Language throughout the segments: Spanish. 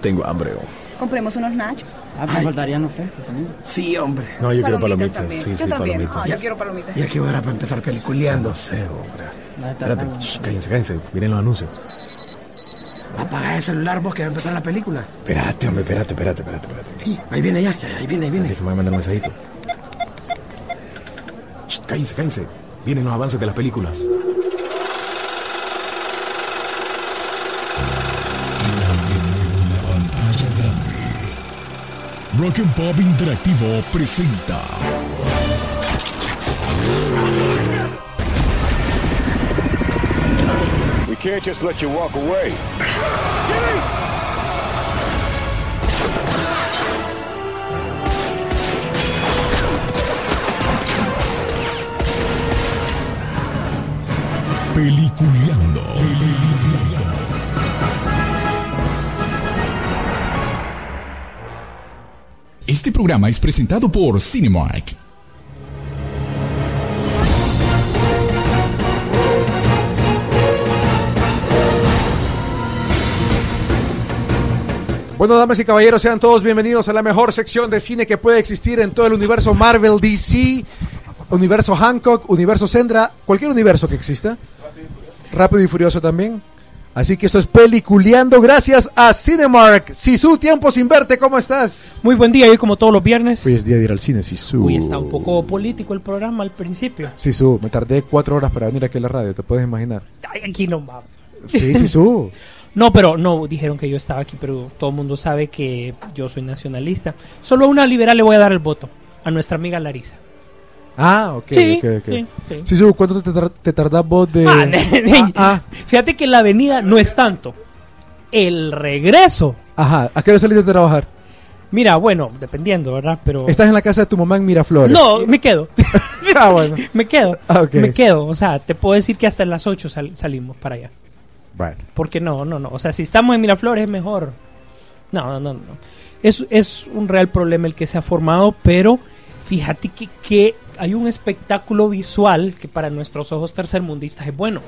Tengo hambre. oh. Compremos unos nachos. Ah, me faltarían los frescos también. Sí, hombre. No, yo quiero palomitas. también. Sí, yo sí, también. palomitas. Ah, yo quiero palomitas. ¿Y a qué hora para empezar peliculeando? No sé, hombre. Espérate, shh, cállense, cállense. Miren los anuncios. Apaga el celular vos que va a empezar la película. Espérate, hombre, espérate, espérate, espérate, espérate. Sí, ahí viene ya, ya, ahí viene, ahí viene. Déjame mandar un mensajito. Shh, cállense, cállense. Vienen los avances de las películas. Rock and Pop Interactivo presenta We can't just let you walk away. Peliculeando. Este programa es presentado por Cinemark. Bueno, damas y caballeros, sean todos bienvenidos a la mejor sección de cine que puede existir en todo el universo Marvel, DC, universo Hancock, universo Sendra, cualquier universo que exista. Rápido y Furioso también. Así que esto es Peliculeando gracias a Cinemark. Sisu, tiempo sin verte, ¿cómo estás? Muy buen día, hoy como todos los viernes. Hoy es día de ir al cine, Sisu. Uy, está un poco político el programa al principio. Sisu, me tardé cuatro horas para venir aquí a la radio, te puedes imaginar. Ay, aquí no va. Sí, Sisu. No, pero no, dijeron que yo estaba aquí, pero todo el mundo sabe que yo soy nacionalista. Solo a una liberal le voy a dar el voto, a nuestra amiga Larisa. Ah, ok, Sí, ok, ok. sí, sí. ¿cuánto te, tar- te tardás vos de...? Ah, Ah, ah, Fíjate que la avenida no es tanto. El regreso. ajá, ¿a qué hora saliste de trabajar? Mira, bueno, dependiendo, ¿verdad? Pero... Estás en la casa de tu mamá en Miraflores. No, me quedo. ah, bueno. me quedo. Ah, ok. Me quedo. O sea, te puedo decir que hasta las 8 sal- salimos para allá. Bueno. Porque no, no, no. O sea, si estamos en Miraflores es mejor. No, no, no. no. Es, es un real problema el que se ha formado, pero fíjate que, que hay un espectáculo visual que para nuestros ojos tercermundistas es bueno.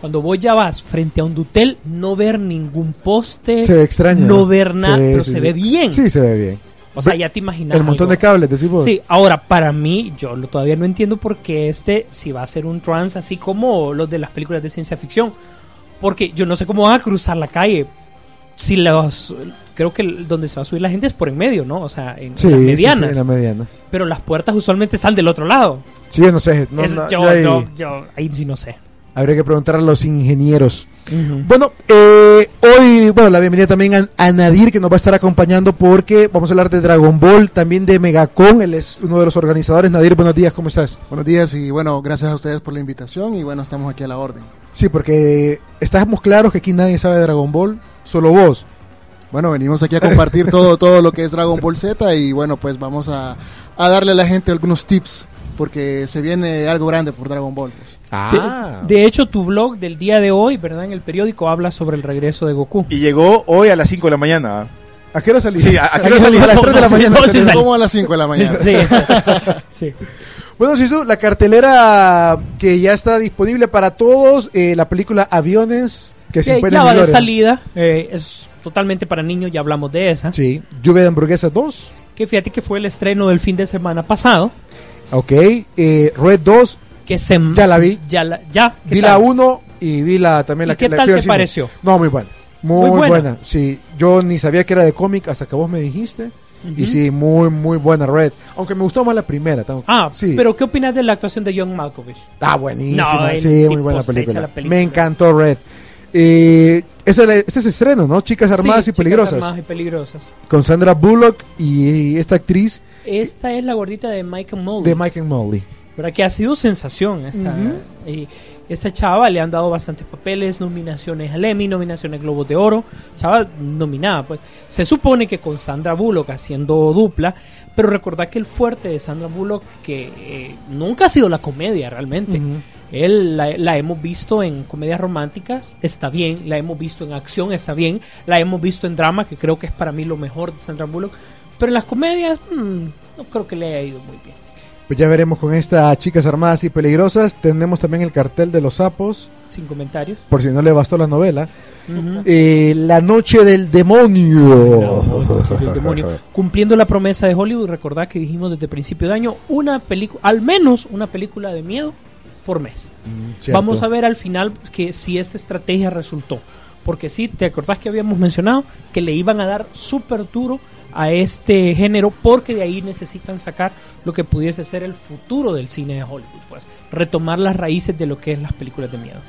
Cuando vos ya vas frente a un dutel, no ver ningún poste, Se ve extraño. no ver nada, pero sí, se sí. ve bien. Sí, se ve bien. O sea, ya te imaginas. El montón algo. de cables, decís vos. Sí, ahora para mí, yo lo, todavía no entiendo por qué este si va a ser un trans así como los de las películas de ciencia ficción. Porque yo no sé cómo van a cruzar la calle. Si los. Creo que el- donde se va a subir la gente es por en medio, ¿no? O sea, en, Sí, las sí, sí, medianas. en las medianas. Pero las puertas usualmente están del otro lado. Sí, yo no sé. No, Es- no, yo, yo ahí- yo- yo- ahí sí no sé. Habría que preguntar a los ingenieros. Bueno, eh, hoy, bueno, la bienvenida también a, a Nadir, que nos va a estar acompañando porque vamos a hablar de Dragon Ball, también de Megacon. Él es uno de los organizadores. Nadir, buenos días, ¿cómo estás? Buenos días y bueno, gracias a ustedes por la invitación y bueno, estamos aquí a la orden. Sí, porque estamos claros que aquí nadie sabe de Dragon Ball, solo vos. Bueno, venimos aquí a compartir todo, todo lo que es Dragon Ball Z y bueno, pues vamos a, a darle a la gente algunos tips porque se viene algo grande por Dragon Ball. pues. Ah, De hecho, tu blog del día de hoy, ¿verdad? En el periódico habla sobre el regreso de Goku. Y llegó hoy a las 5 de la mañana. ¿a qué hora saliste? Sí, ¿a- a qué hora salí? A las 3 de la mañana. no, salí. Como a las 5 de la mañana. Sí. sí. Bueno, Sisu, la cartelera que ya está disponible para todos, eh, la película Aviones, que se Sí, encuentra ya en va de salida. eh, es totalmente para niños, ya hablamos de esa. Sí, Lluvia de Hamburguesas 2. Que fíjate que fue el estreno del fin de semana pasado. Ok, eh, Red 2, Que se, Ya la vi. Ya la, ya. ¿qué vi tal? la 1 y vi la también ¿Y la qué la tal te pareció? No, muy buena. Muy, Muy buena. buena. Sí, yo ni sabía que era de cómic hasta que vos me dijiste. Y sí, muy, muy buena Red. Aunque me gustó más la primera. tengo- Ah, sí. pero ¿qué opinas de la actuación de John Malkovich? Ah, buenísima. No, sí, muy buena película. la película. Me encantó Red. Eh, ese, este es estreno, ¿no? Chicas Armadas Sí, y Chicas Peligrosas. Armadas y peligrosas. Con Sandra Bullock y esta actriz Esta es la gordita de Michael Molly. de Mike and Molly. ¿verdad? Que ha sido sensación esta. Y esta chava le han dado bastantes papeles, nominaciones al Emmy, nominaciones Globos de Oro. Chava nominada, pues. Se supone que con Sandra Bullock haciendo dupla, pero recordad que el fuerte de Sandra Bullock, que eh, nunca ha sido la comedia realmente. Él la, la hemos visto en comedias románticas, está bien. La hemos visto en acción, está bien. La hemos visto en drama, que creo que es para mí lo mejor de Sandra Bullock. Pero en las comedias, mm, no creo que le haya ido muy bien. Pues ya veremos con estas chicas armadas y peligrosas. Tenemos también el cartel de los sapos, Sin comentarios. por si no le bastó la novela. Eh, la noche del demonio. El demonio. Cumpliendo la promesa de Hollywood, recordad que dijimos desde principio de año una película, al menos una película de miedo por mes. Cierto. Vamos a ver al final que si esta estrategia resultó. Porque sí, te acordás que habíamos mencionado que le iban a dar súper duro a este género porque de ahí necesitan sacar lo que pudiese ser el futuro del cine de Hollywood. Pues retomar las raíces de lo que es las películas de miedo.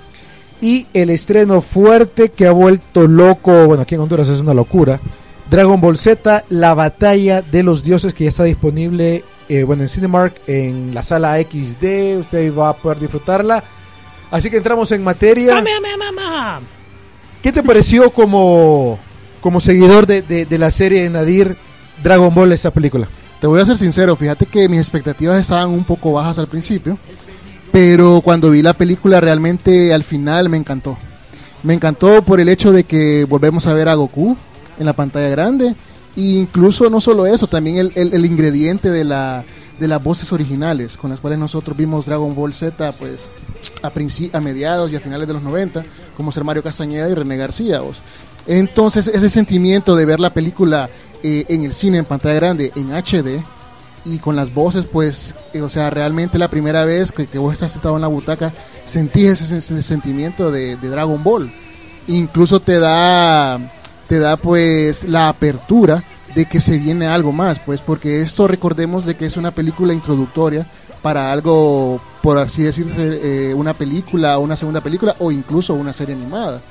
Y el estreno fuerte que ha vuelto loco, bueno, aquí en Honduras es una locura. Dragon Ball Z, la batalla de los dioses que ya está disponible, eh, bueno, en Cinemark, en la sala XD, usted va a poder disfrutarla. Así que entramos en materia. ¿Qué te pareció como, como seguidor de, de- la serie de Nadir Dragon Ball esta película? Te voy a ser sincero, fíjate que mis expectativas estaban un poco bajas al principio, pero cuando vi la película realmente al final me encantó. Me encantó por el hecho de que volvemos a ver a Goku en la pantalla grande, e incluso no solo eso, también el, el- ingrediente de, la, de las voces originales con las cuales nosotros vimos Dragon Ball Z pues a, a mediados y a finales de los 90, como ser Mario Castañeda y René García. vos. Entonces ese sentimiento de ver la película eh, en el cine en pantalla grande en HD y con las voces pues eh, o sea realmente la primera vez que, que vos estás sentado en la butaca sentís ese, sentimiento de, de Dragon Ball. Incluso te da te da pues la apertura de que se viene algo más pues porque esto recordemos de que es una película introductoria para algo por así decirse eh, una película una segunda película o incluso una serie animada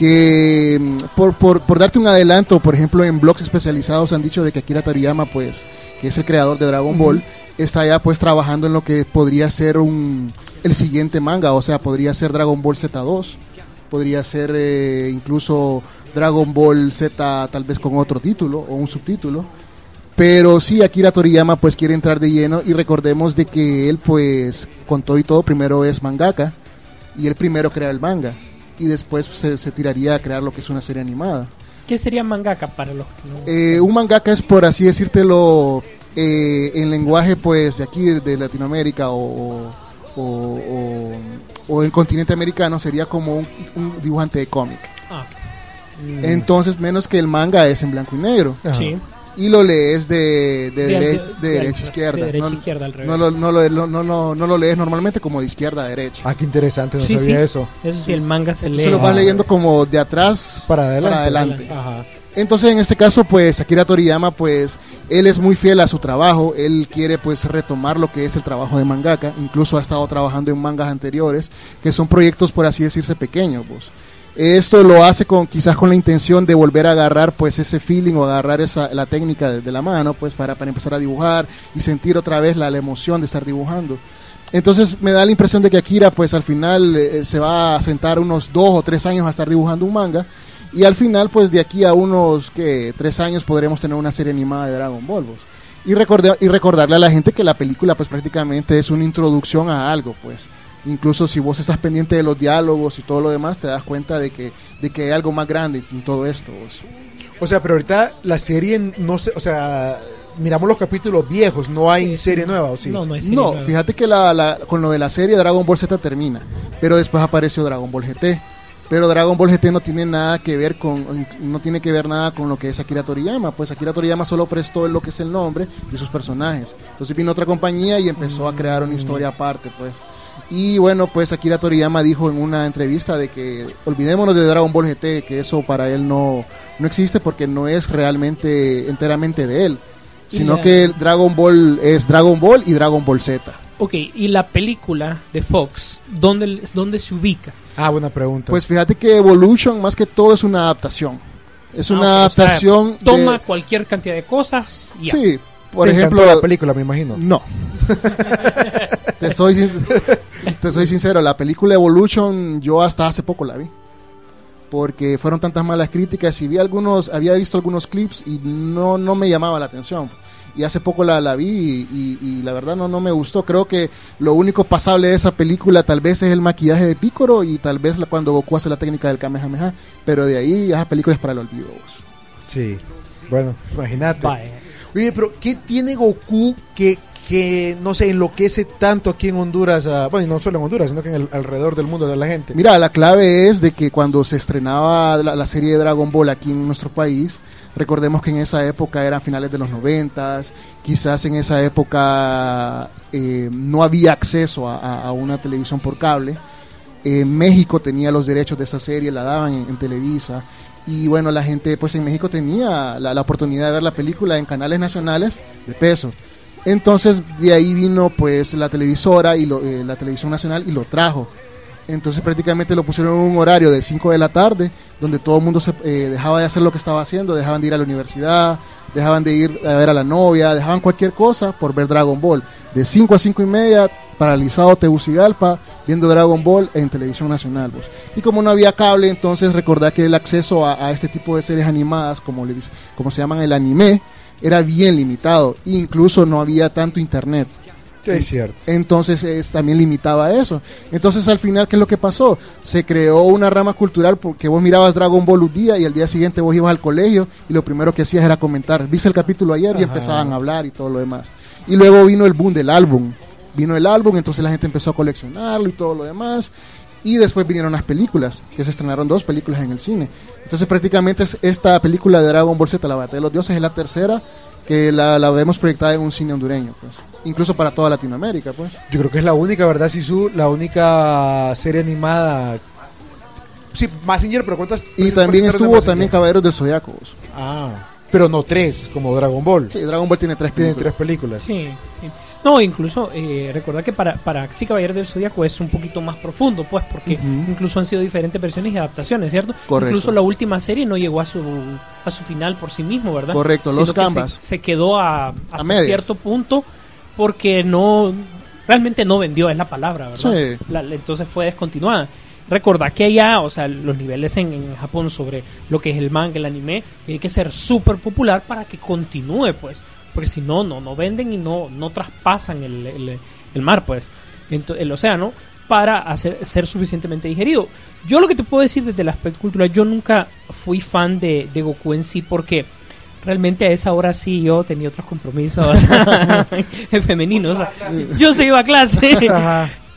que mm, por, por, por darte un adelanto, por ejemplo, en blogs especializados han dicho de que Akira Toriyama, pues, que es el creador de Dragon Ball, está ya pues trabajando en lo que podría ser un el siguiente manga, o sea, podría ser Dragon Ball Z2, podría ser eh, incluso Dragon Ball Z tal vez con otro título o un subtítulo. Pero sí, Akira Toriyama pues quiere entrar de lleno y recordemos de que él pues con todo y todo primero es mangaka y él primero crea el manga y después se, se tiraría a crear lo que es una serie animada. ¿Qué sería mangaka para los que no? Eh, un mangaka es por así decírtelo eh, en lenguaje pues de aquí de Latinoamérica o, o, o- o en continente americano sería como un, un dibujante de cómic. Ah, Entonces menos que el manga es en blanco y negro sí. Y lo lees de, de, De- dere- de- de de- derecha a de izquierda. derecha a no, izquierda, al revés. no lo, no, lo, no, no, no, no lo lees normalmente como de izquierda a derecha. Ah, qué interesante, no Sí, sabía sí. eso. Eso sí, el manga se lee. Entonces lo vas leyendo como de atrás Para adelante. adelante. Ajá. Entonces en este caso pues Akira Toriyama pues él es muy fiel a su trabajo, él quiere pues retomar lo que es el trabajo de mangaka, incluso ha estado trabajando en mangas anteriores, que son proyectos por así decirse pequeños. pues. Esto lo hace con quizás con la intención de volver a agarrar pues ese feeling o agarrar esa la técnica de, la mano pues para, para empezar a dibujar y sentir otra vez la, emoción de estar dibujando. Entonces me da la impresión de que Akira pues al final eh, se va a sentar unos dos o tres años a estar dibujando un manga y al final pues de aquí a unos que tres años podremos tener una serie animada de Dragon Ball. vos. Y, recorde- y recordarle a la gente que la película pues prácticamente es una introducción a algo pues. Incluso si vos estás pendiente de los diálogos y todo lo demás te das cuenta de que, de que hay algo más grande en todo esto. vos. O sea, pero ahorita la serie no sé, o sea, miramos los capítulos viejos, no hay serie nueva, ¿o sí? No, no hay serie No, nueva. fíjate que la, la- con lo de la serie Dragon Ball Z termina, pero después apareció Dragon Ball GT. Pero Dragon Ball GT no tiene nada que ver con no tiene que ver nada con lo que es Akira Toriyama, pues Akira Toriyama solo prestó lo que es el nombre y sus personajes. Entonces vino otra compañía y empezó a crear una historia aparte, pues. Y bueno, pues Akira Toriyama dijo en una entrevista de que olvidémonos de Dragon Ball GT, que eso para él no, no existe porque no es realmente enteramente de él, sino la- que el Dragon Ball es Dragon Ball y Dragon Ball Z. Ok, y la película de Fox, ¿dónde, dónde se ubica? Ah, buena pregunta. Pues fíjate que Evolution más que todo es una adaptación. Es Ah, una ok, o sea, adaptación de- toma cualquier cantidad de cosas y ya. Sí, por Te ejemplo, la película, me imagino. no. te soy te soy sincero, la película Evolution yo hasta hace poco la vi. Porque fueron tantas malas críticas y vi algunos había visto algunos clips y no no me llamaba la atención. Y hace poco la, la vi y, y- y la verdad no, no me gustó. Creo que lo único pasable de esa película tal vez es el maquillaje de Picoro y tal vez la- cuando Goku hace la técnica del Kamehameha. Pero de ahí esa película es para el olvido. vos. Sí. Bueno, imagínate. Oye, pero ¿qué tiene Goku que que, no sé, enloquece tanto aquí en Honduras, a- bueno, y no solo en Honduras, sino que en el, alrededor del mundo de la gente? Mira, la clave es de que cuando se estrenaba la, serie de Dragon Ball aquí en nuestro país, recordemos que en esa época eran finales de los noventas, quizás en esa época eh, no había acceso a, una televisión por cable. Eh, México tenía los derechos de esa serie, la daban en, Televisa. Y bueno, la gente pues en México tenía la oportunidad de ver la película en canales nacionales de peso. Entonces de ahí vino pues la televisora y eh, la televisión nacional y lo trajo. Entonces prácticamente lo pusieron en un horario de 5 de la tarde, donde todo el mundo se eh, dejaba de hacer lo que estaba haciendo, dejaban de ir a la universidad, dejaban de ir a ver a la novia, dejaban cualquier cosa por ver Dragon Ball. De 5 a 5 y media, paralizado Tegucigalpa, viendo Dragon Ball en televisión nacional. pues. Y como no había cable, entonces recordar que el acceso a, este tipo de series animadas, como, como se llaman el anime, era bien limitado. Incluso no había tanto internet. Es cierto. Entonces es, también limitaba eso. Entonces al final, ¿qué es lo que pasó? Se creó una rama cultural porque vos mirabas Dragon Ball un día y al día siguiente vos ibas al colegio y lo primero que hacías era comentar, viste el capítulo ayer y Ajá. empezaban a hablar y todo lo demás. Y luego vino el boom del álbum. Vino el álbum, entonces la gente empezó a coleccionarlo y todo lo demás. Y después vinieron las películas, que se estrenaron dos películas en el cine. Entonces prácticamente es- esta película de Dragon Ball Z, La Batalla de los Dioses, es la tercera que la, la vemos proyectada en un cine hondureño, pues. Incluso para toda Latinoamérica, pues. Yo creo que es la única, ¿verdad, Sisu? La única serie animada. Sí, Massinger, pero ¿cuántas? Y también estuvo también Caballeros del Zodiaco. pues. Ah, pero no tres, como Dragon Ball. Sí, Dragon Ball tiene tres Tiene películas. tres películas. Sí, sí. No, incluso eh, recordar que para, para sí Caballero del Zodíaco es un poquito más profundo, pues, porque incluso han sido diferentes versiones y adaptaciones, ¿cierto? Correcto. Incluso la última serie no llegó a su a su final por sí mismo, ¿verdad? Correcto, Sino los que se- Canvas. Se, quedó a, hasta medias. cierto punto porque no realmente no vendió es la palabra, ¿verdad? Sí. La- la- entonces fue descontinuada. Recordad que allá, o sea, los niveles en, en Japón sobre lo que es el manga, el anime, tiene que ser súper popular para que continúe, pues. Porque si no, no, no venden y no, no traspasan el, el- el mar, pues, el océano, para hacer, ser suficientemente digerido. Yo lo que te puedo decir desde el aspecto cultural, yo nunca fui fan de, de Goku en sí porque realmente a esa hora sí yo tenía otros compromisos femeninos. o sea, yo se iba a clase.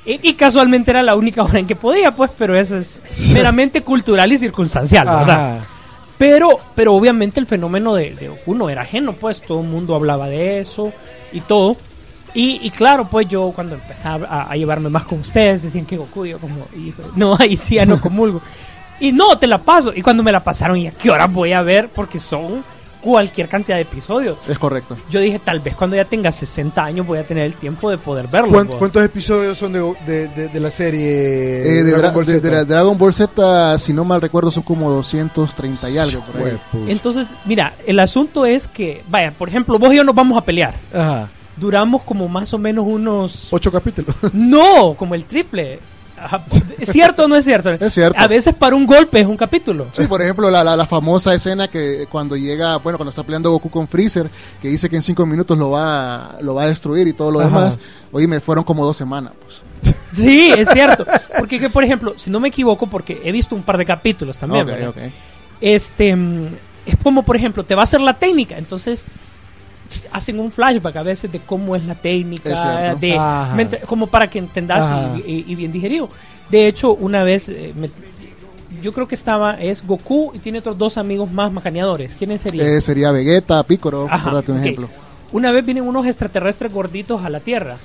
Y, y casualmente era la única hora en que podía, pues, pero eso es meramente cultural y circunstancial, ¿verdad? Ajá. Pero, pero obviamente el fenómeno de, de Goku no era ajeno, pues todo el mundo hablaba de eso y todo. Y, claro, pues yo cuando empezaba a, llevarme más con ustedes, decían que Goku, yo como, no, ahí sí ya no comulgo. Y no, te la paso. Y cuando me la pasaron, ¿y a qué hora voy a ver? Porque son cualquier cantidad de episodios. Es correcto. Yo dije, tal vez cuando ya tenga 60 años voy a tener el tiempo de poder verlo. ¿Cuán-. ¿Cuántos episodios son de, de- de- de la serie Eh, de, Dragon Dra- Ball de- Z? de Dragon Ball Z, si no mal recuerdo, son como 230 y algo por ahí. Entonces, mira, el asunto es que, vaya, por ejemplo, vos y yo nos vamos a pelear. Ajá. Duramos como más o menos unos... Ocho capítulos. No, como el triple. ¿Es cierto o no es cierto? Es cierto. A veces para un golpe es un capítulo. Sí, por ejemplo, la, la, la famosa escena que cuando llega, bueno, cuando está peleando Goku con Freezer, que dice que en cinco minutos lo va, lo va a destruir y todo lo Ajá. demás. Oye, me fueron como dos semanas. Pues. Sí, es cierto. Porque, que, por ejemplo, si no me equivoco, porque he visto un par de capítulos también, Ok, ¿verdad? ok. este mm, es como por ejemplo te va a hacer la técnica entonces hacen un flashback a veces de cómo es la técnica de Ajá. como para que entendas y, y- y bien digerido. De hecho una vez eh, me- yo creo que estaba es Goku y tiene otros dos amigos más macaneadores. Quiénes serían Eh, sería Vegeta, Piccolo, por darte un ejemplo. Una vez vienen unos extraterrestres gorditos a la Tierra.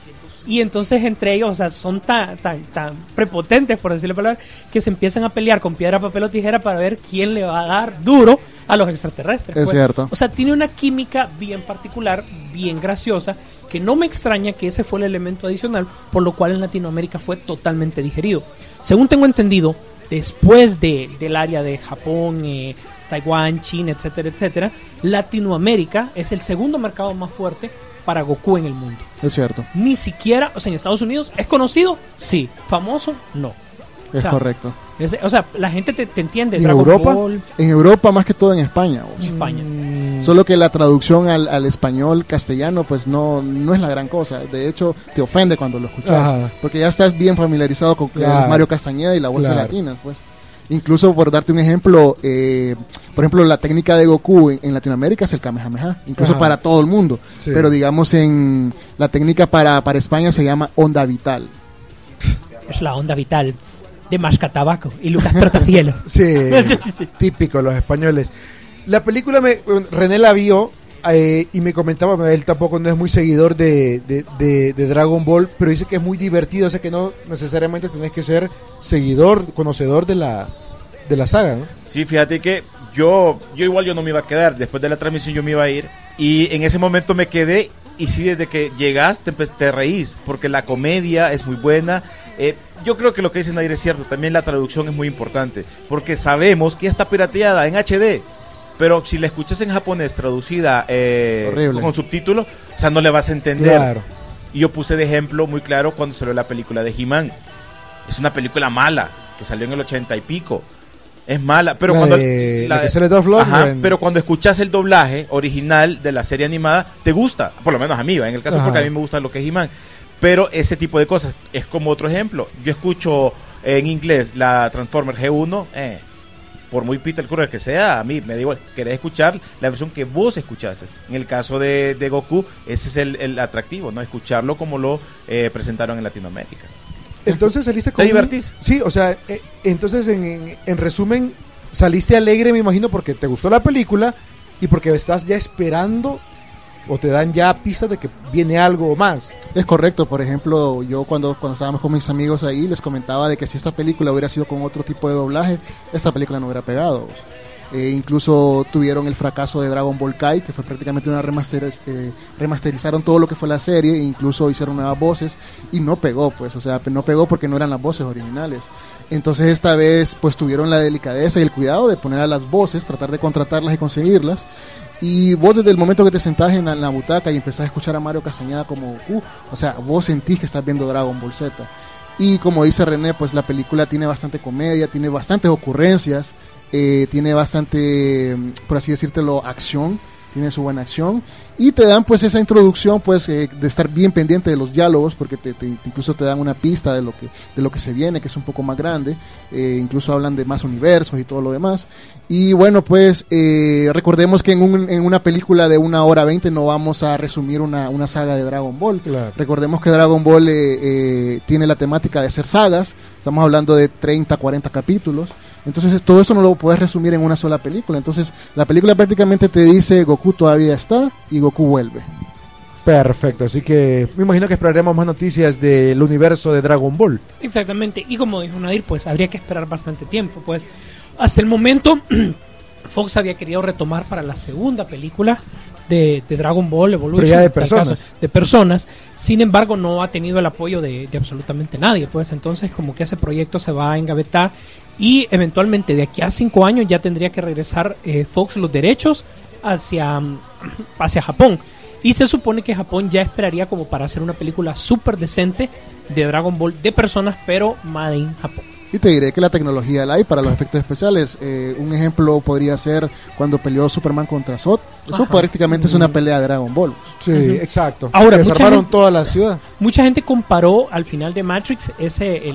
Y entonces entre ellos, o sea, son tan, tan, tan prepotentes, por decirle palabra, que se empiezan a pelear con piedra, papel o tijera para ver quién le va a dar duro a los extraterrestres. Es pues. cierto. O sea, tiene una química bien particular, bien graciosa, que no me extraña que ese fue el elemento adicional, por lo cual en Latinoamérica fue totalmente digerido. Según tengo entendido, después de, del área de Japón, eh, Taiwán, China, etcétera, etcétera, Latinoamérica es el segundo mercado más fuerte para Goku en el mundo. Es cierto, Ni siquiera, o sea, en Estados Unidos, ¿es conocido? Sí. ¿Famoso? No. es O sea, correcto. Es- o sea, la gente te, te entiende. ¿En Dragon Europa? Ball, En Europa, más que todo en España. vos. España. Solo que la traducción al, al español castellano, pues no, no es la gran cosa. De hecho, te ofende cuando lo escuchas. Ajá. Porque ya estás bien familiarizado con Claro. Mario Castañeda y la bolsa Claro. latina, pues. Incluso por darte un ejemplo, eh, por ejemplo, la técnica de Goku en, en Latinoamérica es el Kamehameha, incluso Ajá. para todo el mundo. Sí. Pero digamos en la técnica para, para España se llama onda vital. Es la onda vital de Mascatabaco y Lucas Trotacielos. Sí, típico, los españoles. La película, me, René la vio eh, y me comentaba, él tampoco no es muy seguidor de, de- Dragon Ball, pero dice que es muy divertido, o sea que no necesariamente tenés que ser seguidor, conocedor de la, de la saga, ¿no? Sí, fíjate que yo, yo igual yo no me iba a quedar. Después de la transmisión yo me iba a ir. Y en ese momento me quedé. Y sí, desde que llegaste te, te reís. Porque la comedia es muy buena. Eh, yo creo que lo que dice Nair es cierto. También la traducción es muy importante. Porque sabemos que está pirateada en HD. Pero si la escuchas en japonés traducida eh, con subtítulos, o sea, no le vas a entender. Claro. Y yo puse de ejemplo muy claro cuando salió la película de He-Man. Es una película mala, que salió en el ochenta y pico. Es mala, pero La cuando... de- la que sale. Ajá, pero cuando escuchas el doblaje original de la serie animada, te gusta. Por lo menos a mí, ¿va? en el caso Ajá. porque a mí me gusta lo que es He-Man. Pero ese tipo de cosas es como otro ejemplo. Yo escucho en inglés la Transformer G1, eh, por muy Peter Cruller que sea, a mí me da igual. Querés escuchar la versión que vos escuchaste. En el caso de, de Goku, ese es el, el atractivo, ¿no? Escucharlo como lo eh, presentaron en Latinoamérica. Entonces saliste ¿Te con... un- divertís? Sí, o sea, eh, entonces en, en- en resumen, saliste alegre, me imagino, porque te gustó la película y porque estás ya esperando o te dan ya pistas de que viene algo más. Es correcto, por ejemplo, yo cuando, cuando estábamos con mis amigos ahí les comentaba de que si esta película hubiera sido con otro tipo de doblaje, esta película no hubiera pegado. Eh, incluso tuvieron el fracaso de Dragon Ball Kai, que fue prácticamente una remasteriz eh, remasterizaron todo lo que fue la serie, e incluso hicieron nuevas voces y no pegó, pues, o sea, no pegó porque no eran las voces originales. Entonces esta vez pues tuvieron la delicadeza y el cuidado de poner a las voces, tratar de contratarlas y conseguirlas. Y vos desde el momento que te sentás en la, butaca y empezás a escuchar a Mario Castañeda como Goku, o sea, vos sentís que estás viendo Dragon Ball Z. Y como dice René, pues la película tiene bastante comedia, tiene bastantes ocurrencias, eh, tiene bastante, mm, por así decírtelo, acción, tiene su buena acción. Y te dan pues esa introducción pues eh, de estar bien pendiente de los diálogos, porque te, te- incluso te dan una pista de lo que, de lo que se viene, que es un poco más grande. Eh, incluso hablan de más universos y todo lo demás. Y bueno, pues eh, recordemos que en, un- en una película de una hora veinte no vamos a resumir una, una saga de Dragon Ball. Claro. Recordemos que Dragon Ball eh, tiene la temática de ser sagas, estamos hablando de 30, 40 capítulos, entonces todo eso no lo puedes resumir en una sola película, entonces la película prácticamente te dice Goku todavía está y Goku vuelve. Perfecto, así que me imagino que esperaremos más noticias del universo de Dragon Ball. Exactamente. Y como dijo Nadir, pues habría que esperar bastante tiempo. Pues hasta el momento, Fox había querido retomar para la segunda película de, de Dragon Ball Evolution. Pero ya de personas. caso, de personas. Sin embargo, no ha tenido el apoyo de, de absolutamente nadie. Pues entonces, como que ese proyecto se va a engavetar. Y eventualmente, de aquí a cinco años, ya tendría que regresar eh, Fox los derechos hacia, mm, hacia Japón. Y se supone que Japón ya esperaría como para hacer una película súper decente de Dragon Ball de personas, pero made in Japón. Y te diré que la tecnología la hay para los efectos especiales. Eh, un ejemplo podría ser cuando peleó Superman contra Zod. Eso Ajá. prácticamente es una pelea de Dragon Ball. Sí, exacto. Ahora, desarmaron gente- toda la ciudad. Mucha gente comparó al final de Matrix ese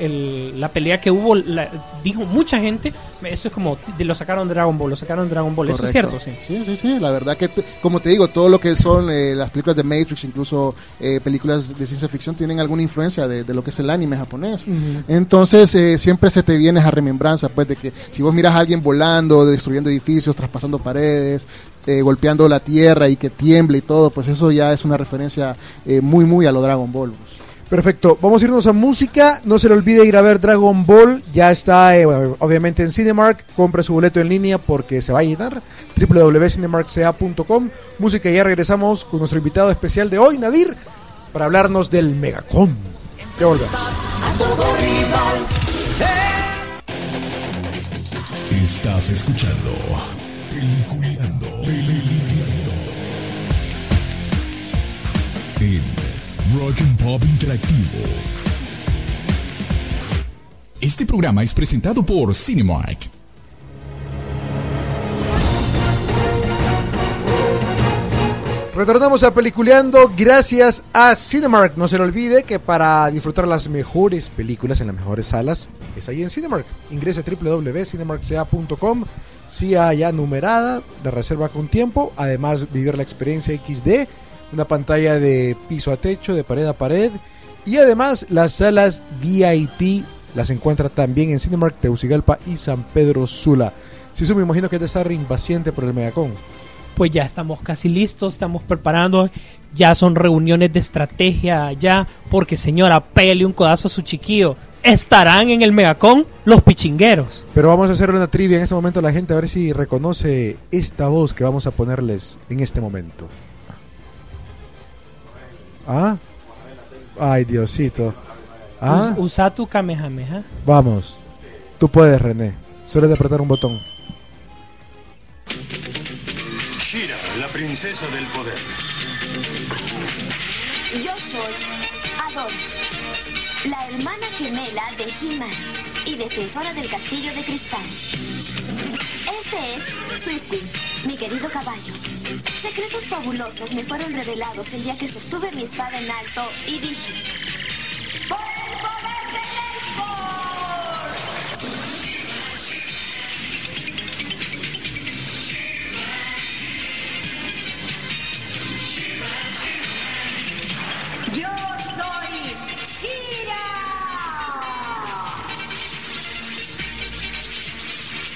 el- la pelea que hubo, la- dijo mucha gente, eso es como de- lo sacaron de Dragon Ball, lo sacaron de Dragon Ball, eso es cierto, sí. Sí, sí, sí. La verdad que, como te digo, todo lo que son eh, las películas de Matrix, incluso eh, películas de ciencia ficción, tienen alguna influencia de, de lo que es el anime japonés. Entonces, eh, siempre se te viene esa remembranza, pues, de que si vos miras a alguien volando, destruyendo edificios, traspasando paredes, eh, golpeando la tierra y que tiemble y todo, pues eso ya es una referencia eh, muy, muy a lo Dragon Ball. pues. Perfecto, vamos a irnos a música. No se le olvide ir a ver Dragon Ball. Ya está, eh, bueno, obviamente, en Cinemark. Compre su boleto en línea porque se va a llenar. www.cinemarkca.com. Música, y ya regresamos con nuestro invitado especial de hoy, Nadir, para hablarnos del Megacon. Ya volvemos. Estás escuchando Peliculeando. En Rock and Pop Interactivo. Este programa es presentado por Cinemark. Retornamos a Peliculeando gracias a Cinemark. No se le olvide que para disfrutar las mejores películas en las mejores salas es ahí en Cinemark. Ingrese a www.cinemarkca.com. CIA ya numerada, la reserva con tiempo. Además, vivir la experiencia XD, una pantalla de piso a techo, de pared a pared. Y además, las salas VIP las encuentra también en Cinemark Teucigalpa y San Pedro Sula. Si eso me imagino que te está impaciente por el Megacón. Pues ya estamos casi listos, estamos preparando, ya son reuniones de estrategia ya, porque señora, pégale un codazo a su chiquillo. Estarán en el Megacón los pichingueros. Pero vamos a hacer una trivia en este momento a la gente a ver si reconoce esta voz que vamos a ponerles en este momento. ¿Ah? Ay, Diosito. ¿Ah? Us- usa tu Kamehameha. Vamos. Tú puedes, René. Solo es de apretar un botón. Shira, la princesa del poder. Yo soy Adol, la hermana gemela de He-Man y defensora del castillo de cristal. Este es Swiftwind, mi querido caballo. Secretos fabulosos me fueron revelados el día que sostuve mi espada en alto y dije... ¡Por el poder de Grayskull! Yo soy Shira.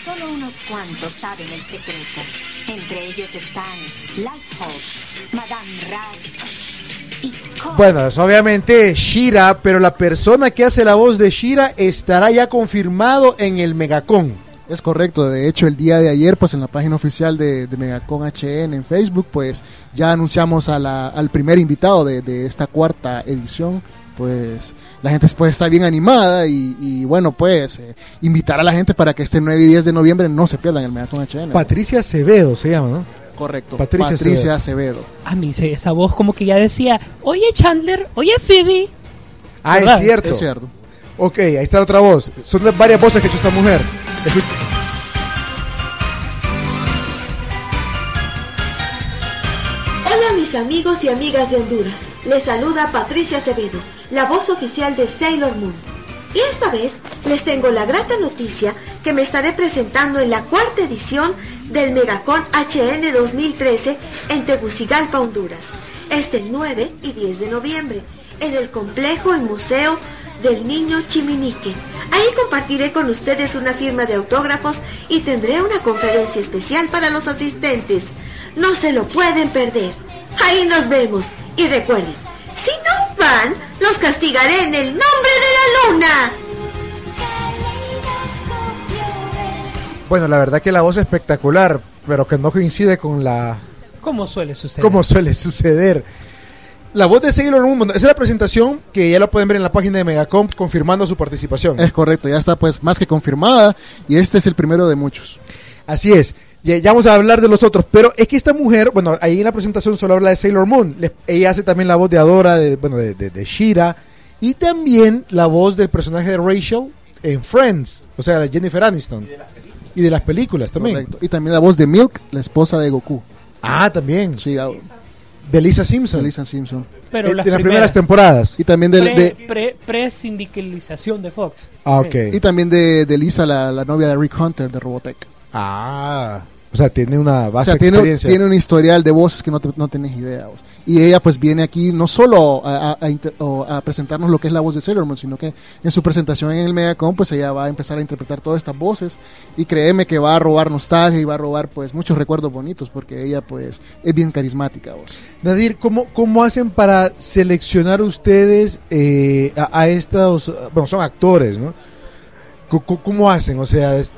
Solo unos cuantos saben el secreto. Entre ellos están Lighthawk, Madame Raz y Cole. Bueno, es obviamente Shira, pero la persona que hace la voz de Shira estará ya confirmado en el Megacón. Es correcto, de hecho el día de ayer pues en la página oficial de, de Megacon HN en Facebook pues ya anunciamos a la- al primer invitado de, de esta cuarta edición, pues la gente pues está bien animada y, y, bueno pues eh, invitar a la gente para que este 9 y 10 de noviembre no se pierdan el Megacon HN. Patricia Acevedo se llama, ¿no? Correcto, Patricia Patricia, Acevedo. A mí se- esa voz como que ya decía, oye Chandler, oye Phoebe. Ah, es cierto. Es cierto. Ok, ahí está la otra voz. Son las varias voces que ha hecho esta mujer. Escu- Amigos y amigas de Honduras. Les saluda Patricia Acevedo, la voz oficial de Sailor Moon. Y esta vez les tengo la grata noticia que me estaré presentando en la cuarta edición del Megacon HN 2013 en Tegucigalpa, Honduras, este 9 y 10 de noviembre, en el complejo y museo del niño Chiminique. Ahí compartiré con ustedes una firma de autógrafos y tendré una conferencia especial para los asistentes. No se lo pueden perder. Ahí nos vemos. Y recuerden, si no van, los castigaré en el nombre de la luna. Bueno, la verdad que la voz es espectacular, pero que no coincide con la... Como suele suceder. como suele suceder. La voz de Sailor Moon, esa es la presentación que ya la pueden ver en la página de Megacom confirmando su participación. Es correcto, ya está pues más que confirmada y este es el primero de muchos. Así es. Ya, ya vamos a hablar de los otros, pero es que esta mujer, bueno, ahí en la presentación solo habla de Sailor Moon. Le- ella hace también la voz de Adora, de, bueno, de, de, de Shira, y también la voz del personaje de Rachel en Friends, o sea, Jennifer Aniston. Y de las películas también. Correcto. Y también la voz de Milk, la esposa de Goku. Ah, también. Sí, a- De Lisa Simpson. de Lisa Simpson. Pero Eh, las de las primeras primeras. temporadas. Y también de, Pre, de- pre- pre-sindicalización de Fox. Ah, Sí. ok. y también de, de Lisa, la, la novia de Rick Hunter de Robotech. Ah, o sea, tiene una O vasta sea, tiene, experiencia. tiene un historial de voces que no, te- no tenés idea. vos. Y ella pues viene aquí no solo a, a- a inter- o a presentarnos lo que es la voz de Sailor Moon, sino que en su presentación en el Megacon pues ella va a empezar a interpretar todas estas voces y créeme que va a robar nostalgia y va a robar pues muchos recuerdos bonitos porque ella pues es bien carismática. Vos. Nadir, ¿cómo, ¿cómo hacen para seleccionar ustedes eh, a, a estos, bueno, son actores, ¿no? ¿Cómo, hacen? O sea, es-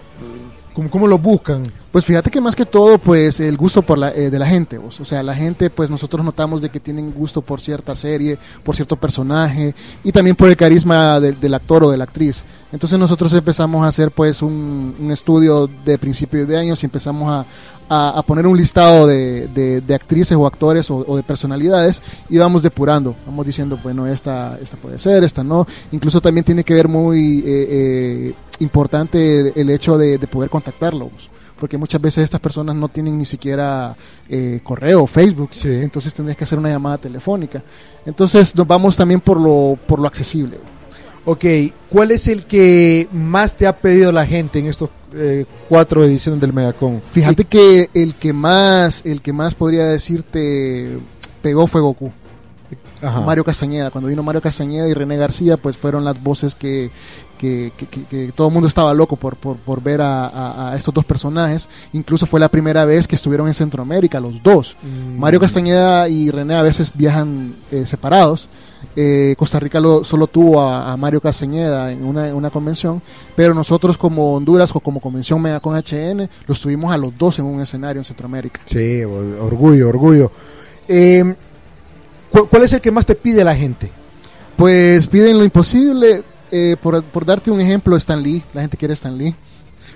¿cómo, ¿cómo lo buscan? Pues fíjate que más que todo, pues el gusto por la, eh, de la gente, o sea, la gente, pues nosotros notamos de que tienen gusto por cierta serie, por cierto personaje y también por el carisma del, actor o de la actriz. Entonces nosotros empezamos a hacer pues un, estudio de principios de años y empezamos a, a- poner un listado de, de- actrices o actores o, o de personalidades y vamos depurando, vamos diciendo, bueno, esta, esta puede ser, esta no. Incluso también tiene que ver muy eh, eh, importante el, el hecho de, de poder contactarlo. vos. porque muchas veces estas personas no tienen ni siquiera eh, correo o Facebook, entonces tendrías que hacer una llamada telefónica. Entonces nos vamos también por lo, por lo accesible. Ok, ¿cuál es el que más te ha pedido la gente en estos eh, cuatro ediciones del Megacon? Fíjate que el que más, el que más podría decirte pegó fue Goku. Ajá. Mario Castañeda, cuando vino Mario Castañeda y René García, pues fueron las voces que, que, que- que- que todo el mundo estaba loco por, por, por ver a, a- a estos dos personajes. Incluso fue la primera vez que estuvieron en Centroamérica, los dos. Mm. Mario Castañeda y René a veces viajan eh, separados. Eh, Costa Rica lo- solo tuvo a, a Mario Castañeda en una, en una convención, pero nosotros como Honduras o como convención Mega con HN, los tuvimos a los dos en un escenario en Centroamérica. Sí, or- orgullo, orgullo. Eh, ¿cu- ¿Cuál es el que más te pide la gente? Pues piden lo imposible. Eh, por, por darte un ejemplo, Stan Lee. La gente quiere Stan Lee.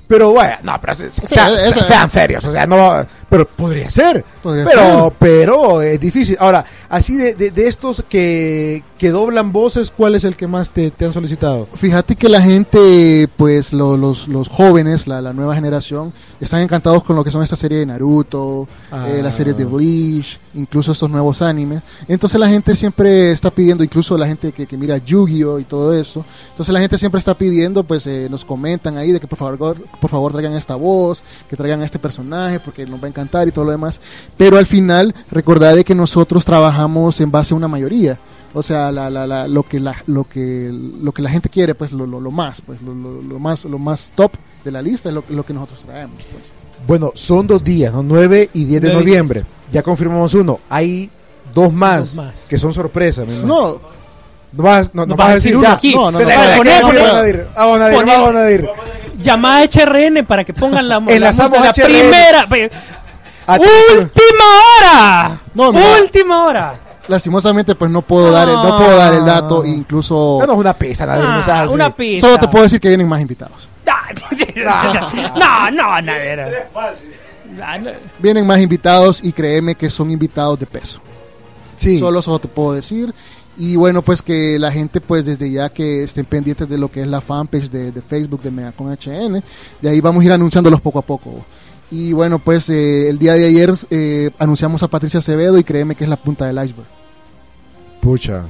Pero bueno, no, pero se- se- sean, esa- sean serios, o sea, no, pero podría ser. Podría pero, ser. pero es difícil. Ahora, así de, de, de estos que, que doblan voces, ¿cuál es el que más te, te han solicitado? Fíjate que la gente, pues lo- los, los jóvenes, la, la nueva generación, están encantados con lo que son esta serie de Naruto, Ah. eh, la serie de Bleach, incluso estos nuevos animes. Entonces la gente siempre está pidiendo, incluso la gente que, que mira Yu-Gi-Oh y todo eso. Entonces la gente siempre está pidiendo, pues eh, nos comentan ahí de que por favor, por favor traigan esta voz, que traigan a este personaje porque nos va a encantar y todo lo demás. Pero al final, recordad de que nosotros trabajamos en base a una mayoría. O sea, la, la, la- lo que la, lo que lo que la gente quiere, pues lo, lo, lo más, pues lo, lo- lo más lo más top de la lista es lo, lo que nosotros traemos. Pues. Bueno, son dos días, ¿no? 9 y 10 de 9 y noviembre. Ya confirmamos uno. Hay dos más, Dos más. que son sorpresas. imagino. No, no vas, no, No no vas vas a decir decir uno ya. aquí. No, no, no, no, vamos a Nadir, vamos a Nadir, Vamos a HRN para que pongan la, la Enlazamos música, la HRN. primera. ¡Última hora! No, mira. ¡Última hora! lastimosamente pues no puedo dar el, no puedo dar el dato, incluso Danos una pista, no Ah, una pista. solo te puedo decir que vienen más invitados. no, no, Nader. Ah, no. Vienen más invitados y créeme que son invitados de peso. Sí. Solo eso te puedo decir. Y bueno, pues que la gente, pues desde ya que estén pendientes de lo que es la fanpage de, de Facebook de Mega con HN, de ahí vamos a ir anunciándolos poco a poco. Y bueno, pues eh, el día de ayer eh, anunciamos a Patricia Acevedo y créeme que es la punta del iceberg. Pucha,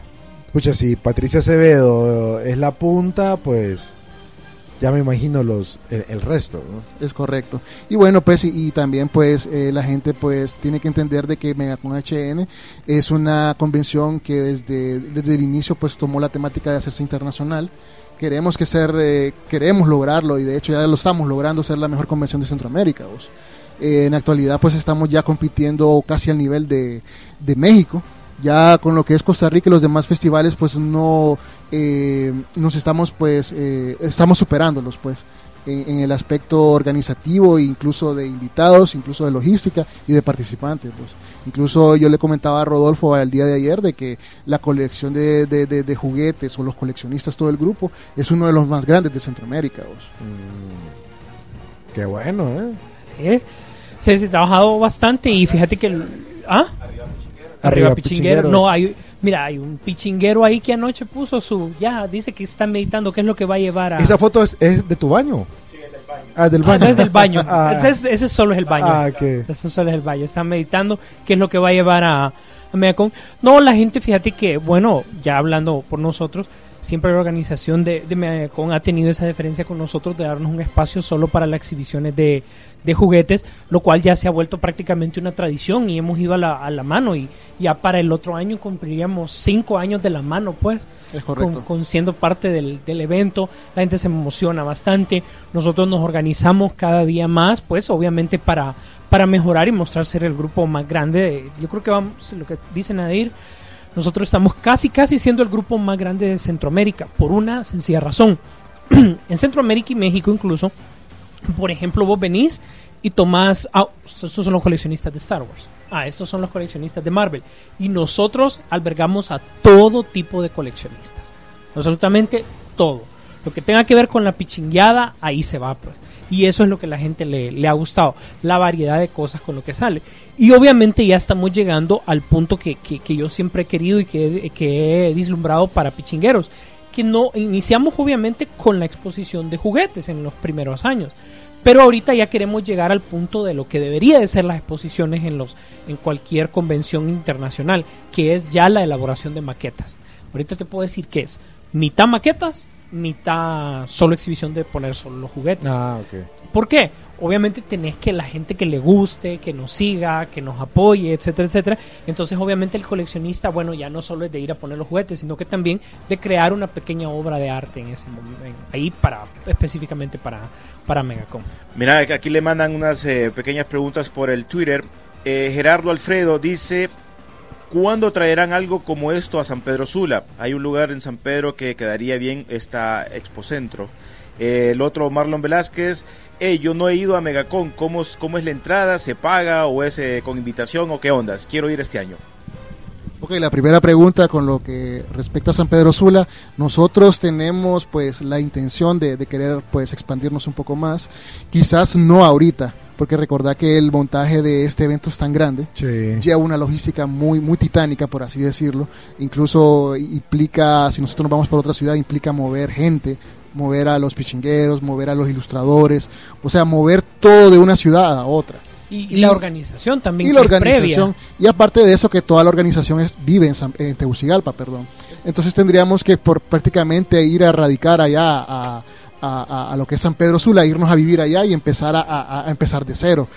pucha, si Patricia Acevedo es la punta, pues ya me imagino los el, el resto, ¿no? Es correcto. Y bueno, pues y, y también pues eh, la gente pues tiene que entender de que Megacon HN es una convención que desde, desde el inicio pues tomó la temática de hacerse internacional. Queremos que ser, eh, queremos lograrlo y de hecho ya lo estamos logrando ser la mejor convención de Centroamérica. vos. Eh, en actualidad pues estamos ya compitiendo casi al nivel de, de México. Ya con lo que es Costa Rica y los demás festivales pues no eh, nos estamos pues eh, estamos superándolos pues en, en el aspecto organizativo, e incluso de invitados, incluso de logística y de participantes. Pues. Incluso yo le comentaba a Rodolfo al día de ayer de que la colección de, de- de- de juguetes o los coleccionistas, todo el grupo, es uno de los más grandes de Centroamérica. pues. Qué bueno, ¿eh? Así es. Se, se ha trabajado bastante y fíjate que... el- ¿Ah? Arriba, pichinguero. pichingueros. No, hay... Mira, hay un pichinguero ahí que anoche puso su... Ya, dice que está meditando qué es lo que va a llevar a... Esa foto es, es de tu baño. Ah, del Ah, baño. no es del baño. Ah. ese, es- ese solo es el baño. Ah, ok. Ese solo es el baño. Está meditando qué es lo que va a llevar a, a Megacon. No, la gente, fíjate que, bueno, ya hablando por nosotros, siempre la organización de, de ha tenido esa diferencia con nosotros de darnos un espacio solo para las exhibiciones de, de juguetes, lo cual ya se ha vuelto prácticamente una tradición y hemos ido a la, a la mano y ya para el otro año cumpliríamos cinco años de la mano, pues Es con, siendo parte del, del evento. La gente se emociona bastante. Nosotros nos organizamos cada día más, pues obviamente para, para mejorar y mostrar ser el grupo más grande. de- Yo creo que vamos, lo que dice Nadir, nosotros estamos casi, casi siendo el grupo más grande de Centroamérica, por una sencilla razón. en Centroamérica y México incluso, por ejemplo, vos venís y tomás, ah, estos son los coleccionistas de Star Wars. Ah, estos son los coleccionistas de Marvel. Y nosotros albergamos a todo tipo de coleccionistas. Absolutamente todo. Lo que tenga que ver con la pichingueada, ahí se va, pues. Y eso es lo que la gente le, ha gustado, la variedad de cosas con lo que sale. Y obviamente ya estamos llegando al punto que, que- yo siempre he querido y que, que he vislumbrado para pichingueros. Que no iniciamos obviamente con la exposición de juguetes en los primeros años. Pero ahorita ya queremos llegar al punto de lo que debería de ser las exposiciones en los en cualquier convención internacional, que es ya la elaboración de maquetas. Ahorita te puedo decir que es mitad maquetas, mitad solo exhibición de poner solo los juguetes. Ah, ok. ¿Por qué? Obviamente tenés que la gente que le guste, que nos siga, que nos apoye, etcétera, etcétera. Entonces, obviamente el coleccionista, bueno, ya no solo es de ir a poner los juguetes, sino que también de crear una pequeña obra de arte en ese momento, ahí para específicamente para para Megacom. Mira, aquí le mandan unas eh, pequeñas preguntas por el Twitter. Eh, Gerardo Alfredo dice, ¿cuándo traerán algo como esto a San Pedro Sula? Hay un lugar en San Pedro que quedaría bien esta Expocentro. Eh, el otro, Marlon Velázquez, "Hey, yo no he ido a Megacon, ¿cómo, es- cómo es la entrada? ¿Se paga o es eh, con invitación o qué ondas? Quiero ir este año. Ok, la primera pregunta con lo que respecta a San Pedro Sula, nosotros tenemos pues la intención de, de querer pues expandirnos un poco más, quizás no ahorita, porque recordad que el montaje de este evento es tan grande, lleva una logística muy muy titánica por así decirlo, incluso implica, si nosotros nos vamos para otra ciudad, implica mover gente, mover a los pichingueros, mover a los ilustradores, o sea, mover todo de una ciudad a otra. Y, y la organización también Y la es previa. organización. Y aparte de eso, que toda la organización es- vive en, San- en Tegucigalpa, perdón. Entonces tendríamos que por prácticamente ir a radicar allá a, a- a- lo que es San Pedro Sula, irnos a vivir allá y empezar a- a empezar de cero.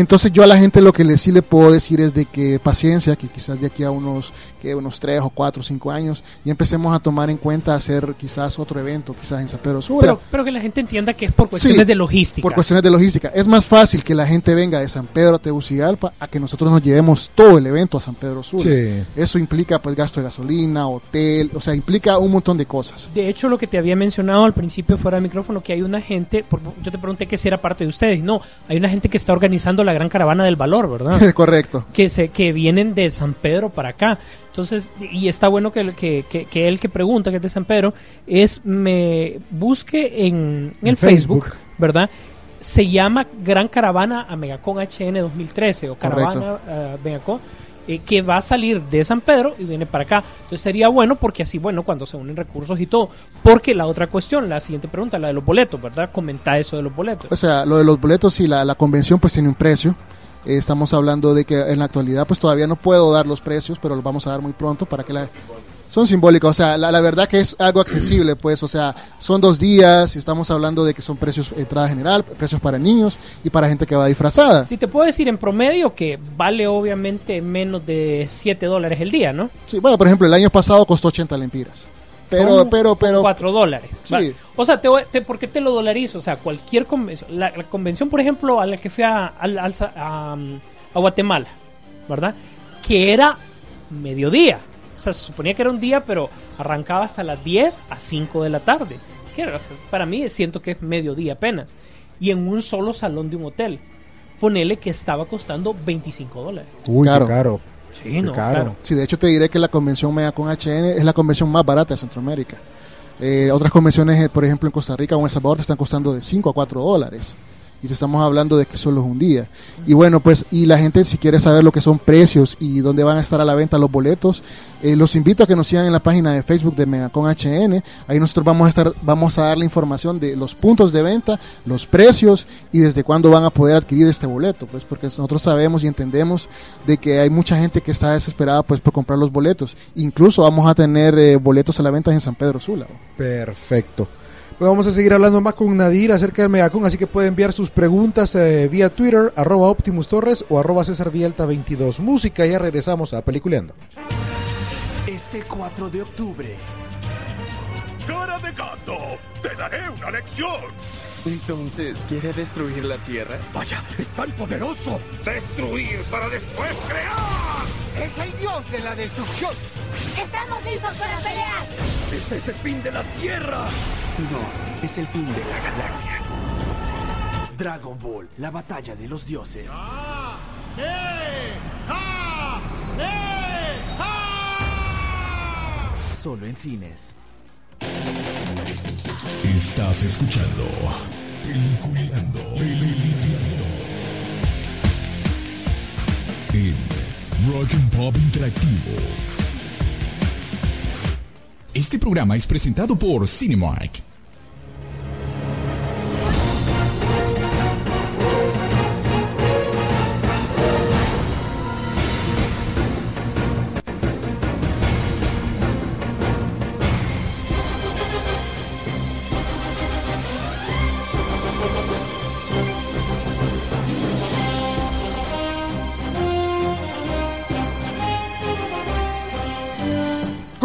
Entonces yo a la gente lo que le, sí le puedo decir es de que paciencia, que quizás de aquí a unos, que unos 3 o 4 o 5 años y empecemos a tomar en cuenta hacer quizás otro evento, quizás en San Pedro Sula. Pero, pero que la gente entienda que es por cuestiones Sí, de logística. Por cuestiones de logística. Es más fácil que la gente venga de San Pedro a Tegucigalpa a que nosotros nos llevemos todo el evento a San Pedro Sula. Sí. Eso implica pues gasto de gasolina, hotel, o sea, implica un montón de cosas. De hecho, lo que te había mencionado al principio fuera de micrófono, que hay una gente, por- yo te pregunté que si era parte de ustedes, no, hay una gente que está organizando la gran caravana del valor, ¿verdad? Correcto. que se que vienen de San Pedro para acá. Entonces, y está bueno que, que, que, que él que pregunta, que es de San Pedro, es me busque en, en el Facebook, Facebook. ¿verdad? Se llama Gran Caravana a Megacon HN 2013 o Caravana a Megacon. Eh, que va a salir de San Pedro y viene para acá. Entonces sería bueno porque así, bueno, cuando se unen recursos y todo. Porque la otra cuestión, la siguiente pregunta, la de los boletos, ¿verdad? Comenta eso de los boletos. O sea, lo de los boletos y la, la convención pues tiene un precio. Eh, estamos hablando de que en la actualidad pues todavía no puedo dar los precios, pero los vamos a dar muy pronto para que la... Son simbólicos, o sea, la, la verdad que es algo accesible, pues, o sea, son dos días y estamos hablando de que son precios entrada general, precios para niños y para gente que va disfrazada. Si te puedo decir en promedio que vale obviamente menos de 7 dólares el día, ¿no? Sí, bueno, por ejemplo, el año pasado costó 80 lempiras. Pero, pero, pero... 4 dólares. Sí. O sea, te, te- ¿por qué te lo dolarizo? O sea, cualquier convención. La, la convención, por ejemplo, a la que fui a, a, a Guatemala, ¿verdad? Que era mediodía. O sea, se suponía que era un día, pero arrancaba hasta las 10 a 5 de la tarde. Que era, o sea, para mí siento que es mediodía apenas. Y en un solo salón de un hotel. Ponele que estaba costando 25 dólares. Uy, Caro. Sí, Qué no, caro. claro. Sí, de hecho te diré que la convención Mega con HN es la convención más barata de Centroamérica. Eh, otras convenciones, eh, por ejemplo, en Costa Rica o en El Salvador te están costando de 5 a 4 dólares. Y estamos hablando de que solo es un día. Y bueno, pues, y la gente si quiere saber lo que son precios y dónde van a estar a la venta los boletos, eh, los invito a que nos sigan en la página de Facebook de Megacon HN. Ahí nosotros vamos a estar, vamos a dar la información de los puntos de venta, los precios y desde cuándo van a poder adquirir este boleto, pues, porque nosotros sabemos y entendemos de que hay mucha gente que está desesperada, pues, por comprar los boletos. Incluso vamos a tener eh, boletos a la venta en San Pedro Sula. Perfecto. Pues vamos a seguir hablando más con Nadir acerca del Megacon, así que puede enviar sus preguntas eh, vía Twitter, arroba Optimus Torres o arroba César Vielta 22. Música, ya regresamos a Peliculeando. Este 4 de octubre. ¡Cara de gato! ¡Te daré una lección! Entonces, ¿quiere destruir la Tierra? ¡Vaya! ¡Es tan poderoso! ¡Destruir para después crear! ¡Es el dios de la destrucción! ¡Estamos listos para pelear! ¡Este es el fin de la Tierra! No, es el fin de la galaxia. Dragon Ball, la batalla de los dioses. Solo en cines. Estás escuchando Peliculeando. Peliculeando. En Rock and Pop Interactivo. Este programa es presentado por Cinemark.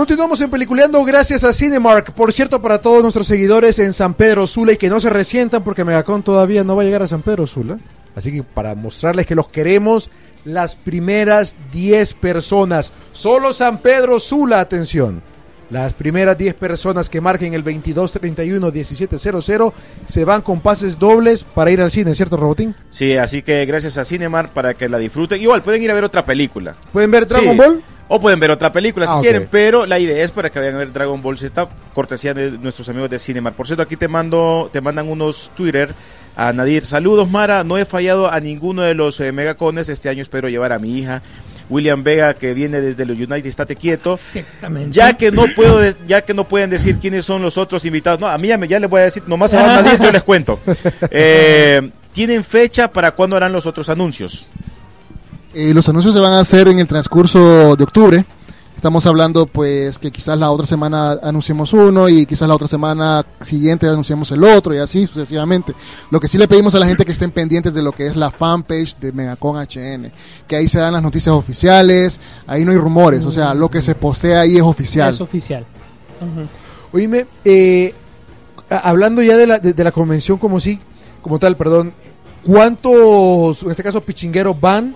Continuamos en Peliculeando gracias a Cinemark. Por cierto, para todos nuestros seguidores en San Pedro Sula y que no se resientan porque Megacon todavía no va a llegar a San Pedro Sula. Así que para mostrarles que los queremos, las primeras 10 personas, solo San Pedro Sula, atención. Las primeras 10 personas que marquen el 2231-1700 se van con pases dobles para ir al cine, ¿cierto, Robotín? Sí, así que gracias a Cinemar para que la disfruten. Igual pueden ir a ver otra película. ¿Pueden ver Dragon Sí. Ball? O pueden ver otra película si Ah, quieren, pero la idea es para que vayan a ver Dragon Ball Z, cortesía de nuestros amigos de Cinemar. Por cierto, aquí te mando, te mandan unos Twitter a Nadir. Saludos, Mara. No he fallado a ninguno de los eh, megacones. Este año espero llevar a mi hija. William Vega, que viene desde los United, estate quieto. Exactamente. Ya que no puedo, ya que no pueden decir quiénes son los otros invitados. No, a mí ya, me- ya les voy a decir, nomás a Nadir yo les cuento. Eh, ¿Tienen fecha para cuándo harán los otros anuncios? Eh, los anuncios se van a hacer en el transcurso de octubre. Estamos hablando pues que quizás la otra semana anunciemos uno y quizás la otra semana siguiente anunciemos el otro y así sucesivamente. Lo que sí le pedimos a la gente que estén pendientes de lo que es la fanpage de Megacon HN, que ahí se dan las noticias oficiales, ahí no hay rumores, o sea, lo que se postea ahí es oficial. Es oficial. Oíme, eh, hablando ya de la, de, de la convención como sí, como tal, perdón, ¿cuántos, en este caso, pichingueros van?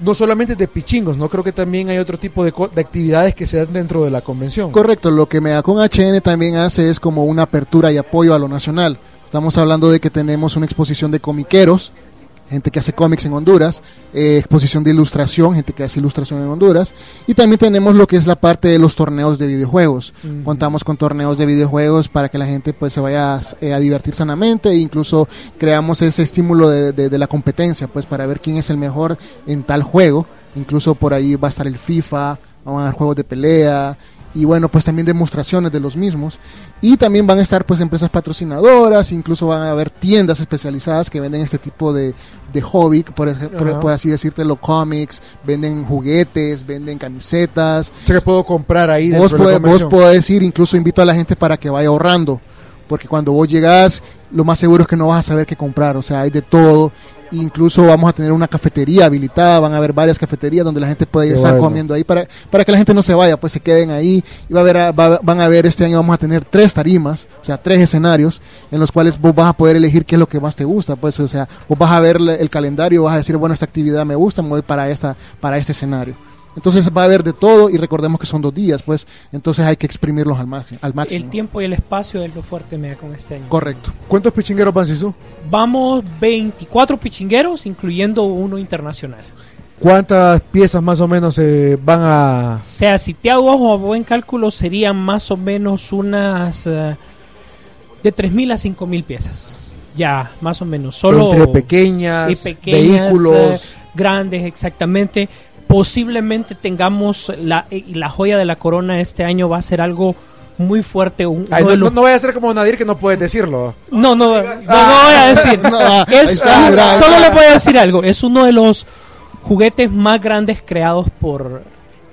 No solamente de pichingos, no creo que también hay otro tipo de, co- de actividades que se dan dentro de la convención. Correcto, lo que Megacon HN también hace es como una apertura y apoyo a lo nacional. Estamos hablando de que tenemos una exposición de comiqueros, gente que hace cómics en Honduras, eh, exposición de ilustración, gente que hace ilustración en Honduras, y también tenemos lo que es la parte de los torneos de videojuegos. Contamos con torneos de videojuegos para que la gente pues se vaya eh, a divertir sanamente e incluso creamos ese estímulo de, de- de la competencia pues para ver quién es el mejor en tal juego. Incluso por ahí va a estar el FIFA, van a haber juegos de pelea y bueno pues también demostraciones de los mismos y también van a estar pues empresas patrocinadoras incluso van a haber tiendas especializadas que venden este tipo de, de hobby por, ej- por, por así decírtelo cómics venden juguetes venden camisetas O sea, que puedo comprar ahí vos, de la puede- vos convención. podés ir, incluso invito a la gente para que vaya ahorrando, porque cuando vos llegas, lo más seguro es que no vas a saber qué comprar, o sea, hay de todo. Incluso vamos a tener una cafetería habilitada, van a haber varias cafeterías donde la gente puede estar bueno. comiendo ahí para, para que la gente no se vaya, pues se queden ahí. Y va a haber, a- va- van a ver, este año vamos a tener tres tarimas, o sea, tres escenarios en los cuales vos vas a poder elegir qué es lo que más te gusta, pues, o sea, vos vas a ver el el calendario, vas a decir, bueno, esta actividad me gusta, me voy para, esta, para este escenario. Entonces va a haber de todo y recordemos que son dos días, pues entonces hay que exprimirlos al, máximo al máximo. El tiempo y el espacio es lo fuerte me da con este año. Correcto. ¿Cuántos pichingueros van, Sisu? Vamos 24 pichingueros, incluyendo uno internacional. ¿Cuántas piezas más o menos eh, van a...? O sea, si te hago ojo a buen cálculo, serían más o menos unas eh, de 3.000 a 5.000 piezas. Ya, más o menos. Solo Entre pequeñas, y pequeñas, vehículos. eh, grandes, exactamente. Posiblemente tengamos la, y la joya de la corona este año va a ser algo muy fuerte. un- Ay, uno no, los- vaya a ser como Nadir que no puedes decirlo. No, no, no, no voy a decir. No, ah, Es- está, mira, solo está. voy a decir algo. Es uno de los juguetes más grandes creados por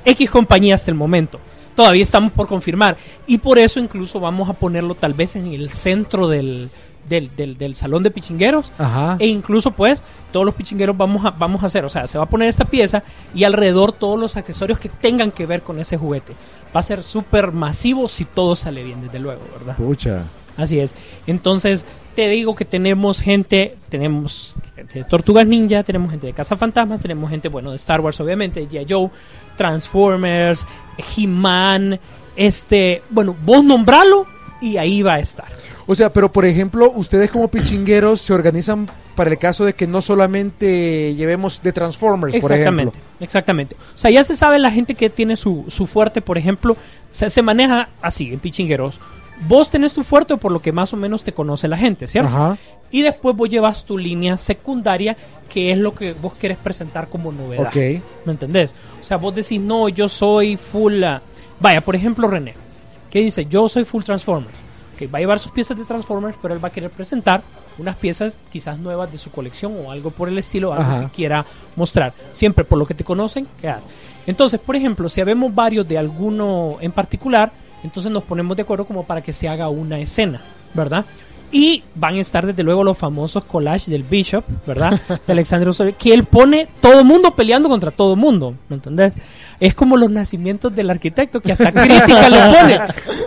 X compañía hasta el momento. Todavía estamos por confirmar. Y por eso incluso vamos a ponerlo tal vez en el centro del, del, del- del salón de pichingueros. Ajá. E incluso pues todos los pichingueros vamos a, vamos a hacer. O sea, se va a poner esta pieza y alrededor todos los accesorios que tengan que ver con ese juguete. Va a ser súper masivo si todo sale bien, desde luego, ¿verdad? Pucha. Así es. Entonces, te digo que tenemos gente, tenemos gente de Tortugas Ninja, tenemos gente de Casa Fantasmas, tenemos gente, bueno, de Star Wars, obviamente, de G.I. Joe, Transformers, He-Man, este, bueno, vos nombralo y ahí va a estar. O sea, pero por ejemplo, ustedes como pichingueros se organizan para el caso de que no solamente llevemos de Transformers, por Exactamente, ejemplo. exactamente. O sea, ya se sabe la gente que tiene su, su fuerte, por ejemplo, se, se maneja así en pichingueros. Vos tenés tu fuerte por lo que más o menos te conoce la gente, ¿cierto? Ajá. Y después vos llevas tu línea secundaria, que es lo que vos querés presentar como novedad. Ok. ¿Me entendés? O sea, vos decís, no, yo soy full... ah, Vaya, por ejemplo, René, que dice, yo soy full Transformers. Que va a llevar sus piezas de Transformers, pero él va a querer presentar unas piezas quizás nuevas de su colección o algo por el estilo, algo Ajá. que quiera mostrar. Siempre por lo que te conocen, quedas. Entonces, por ejemplo, si habemos varios de alguno en particular, entonces nos ponemos de acuerdo como para que se haga una escena, ¿verdad? Y van a estar desde luego los famosos collages del Bishop, ¿verdad? De Alexander Osorio, que él pone todo mundo peleando contra todo mundo, ¿me entendés? Es como los nacimientos del arquitecto, que hasta crítica le pone.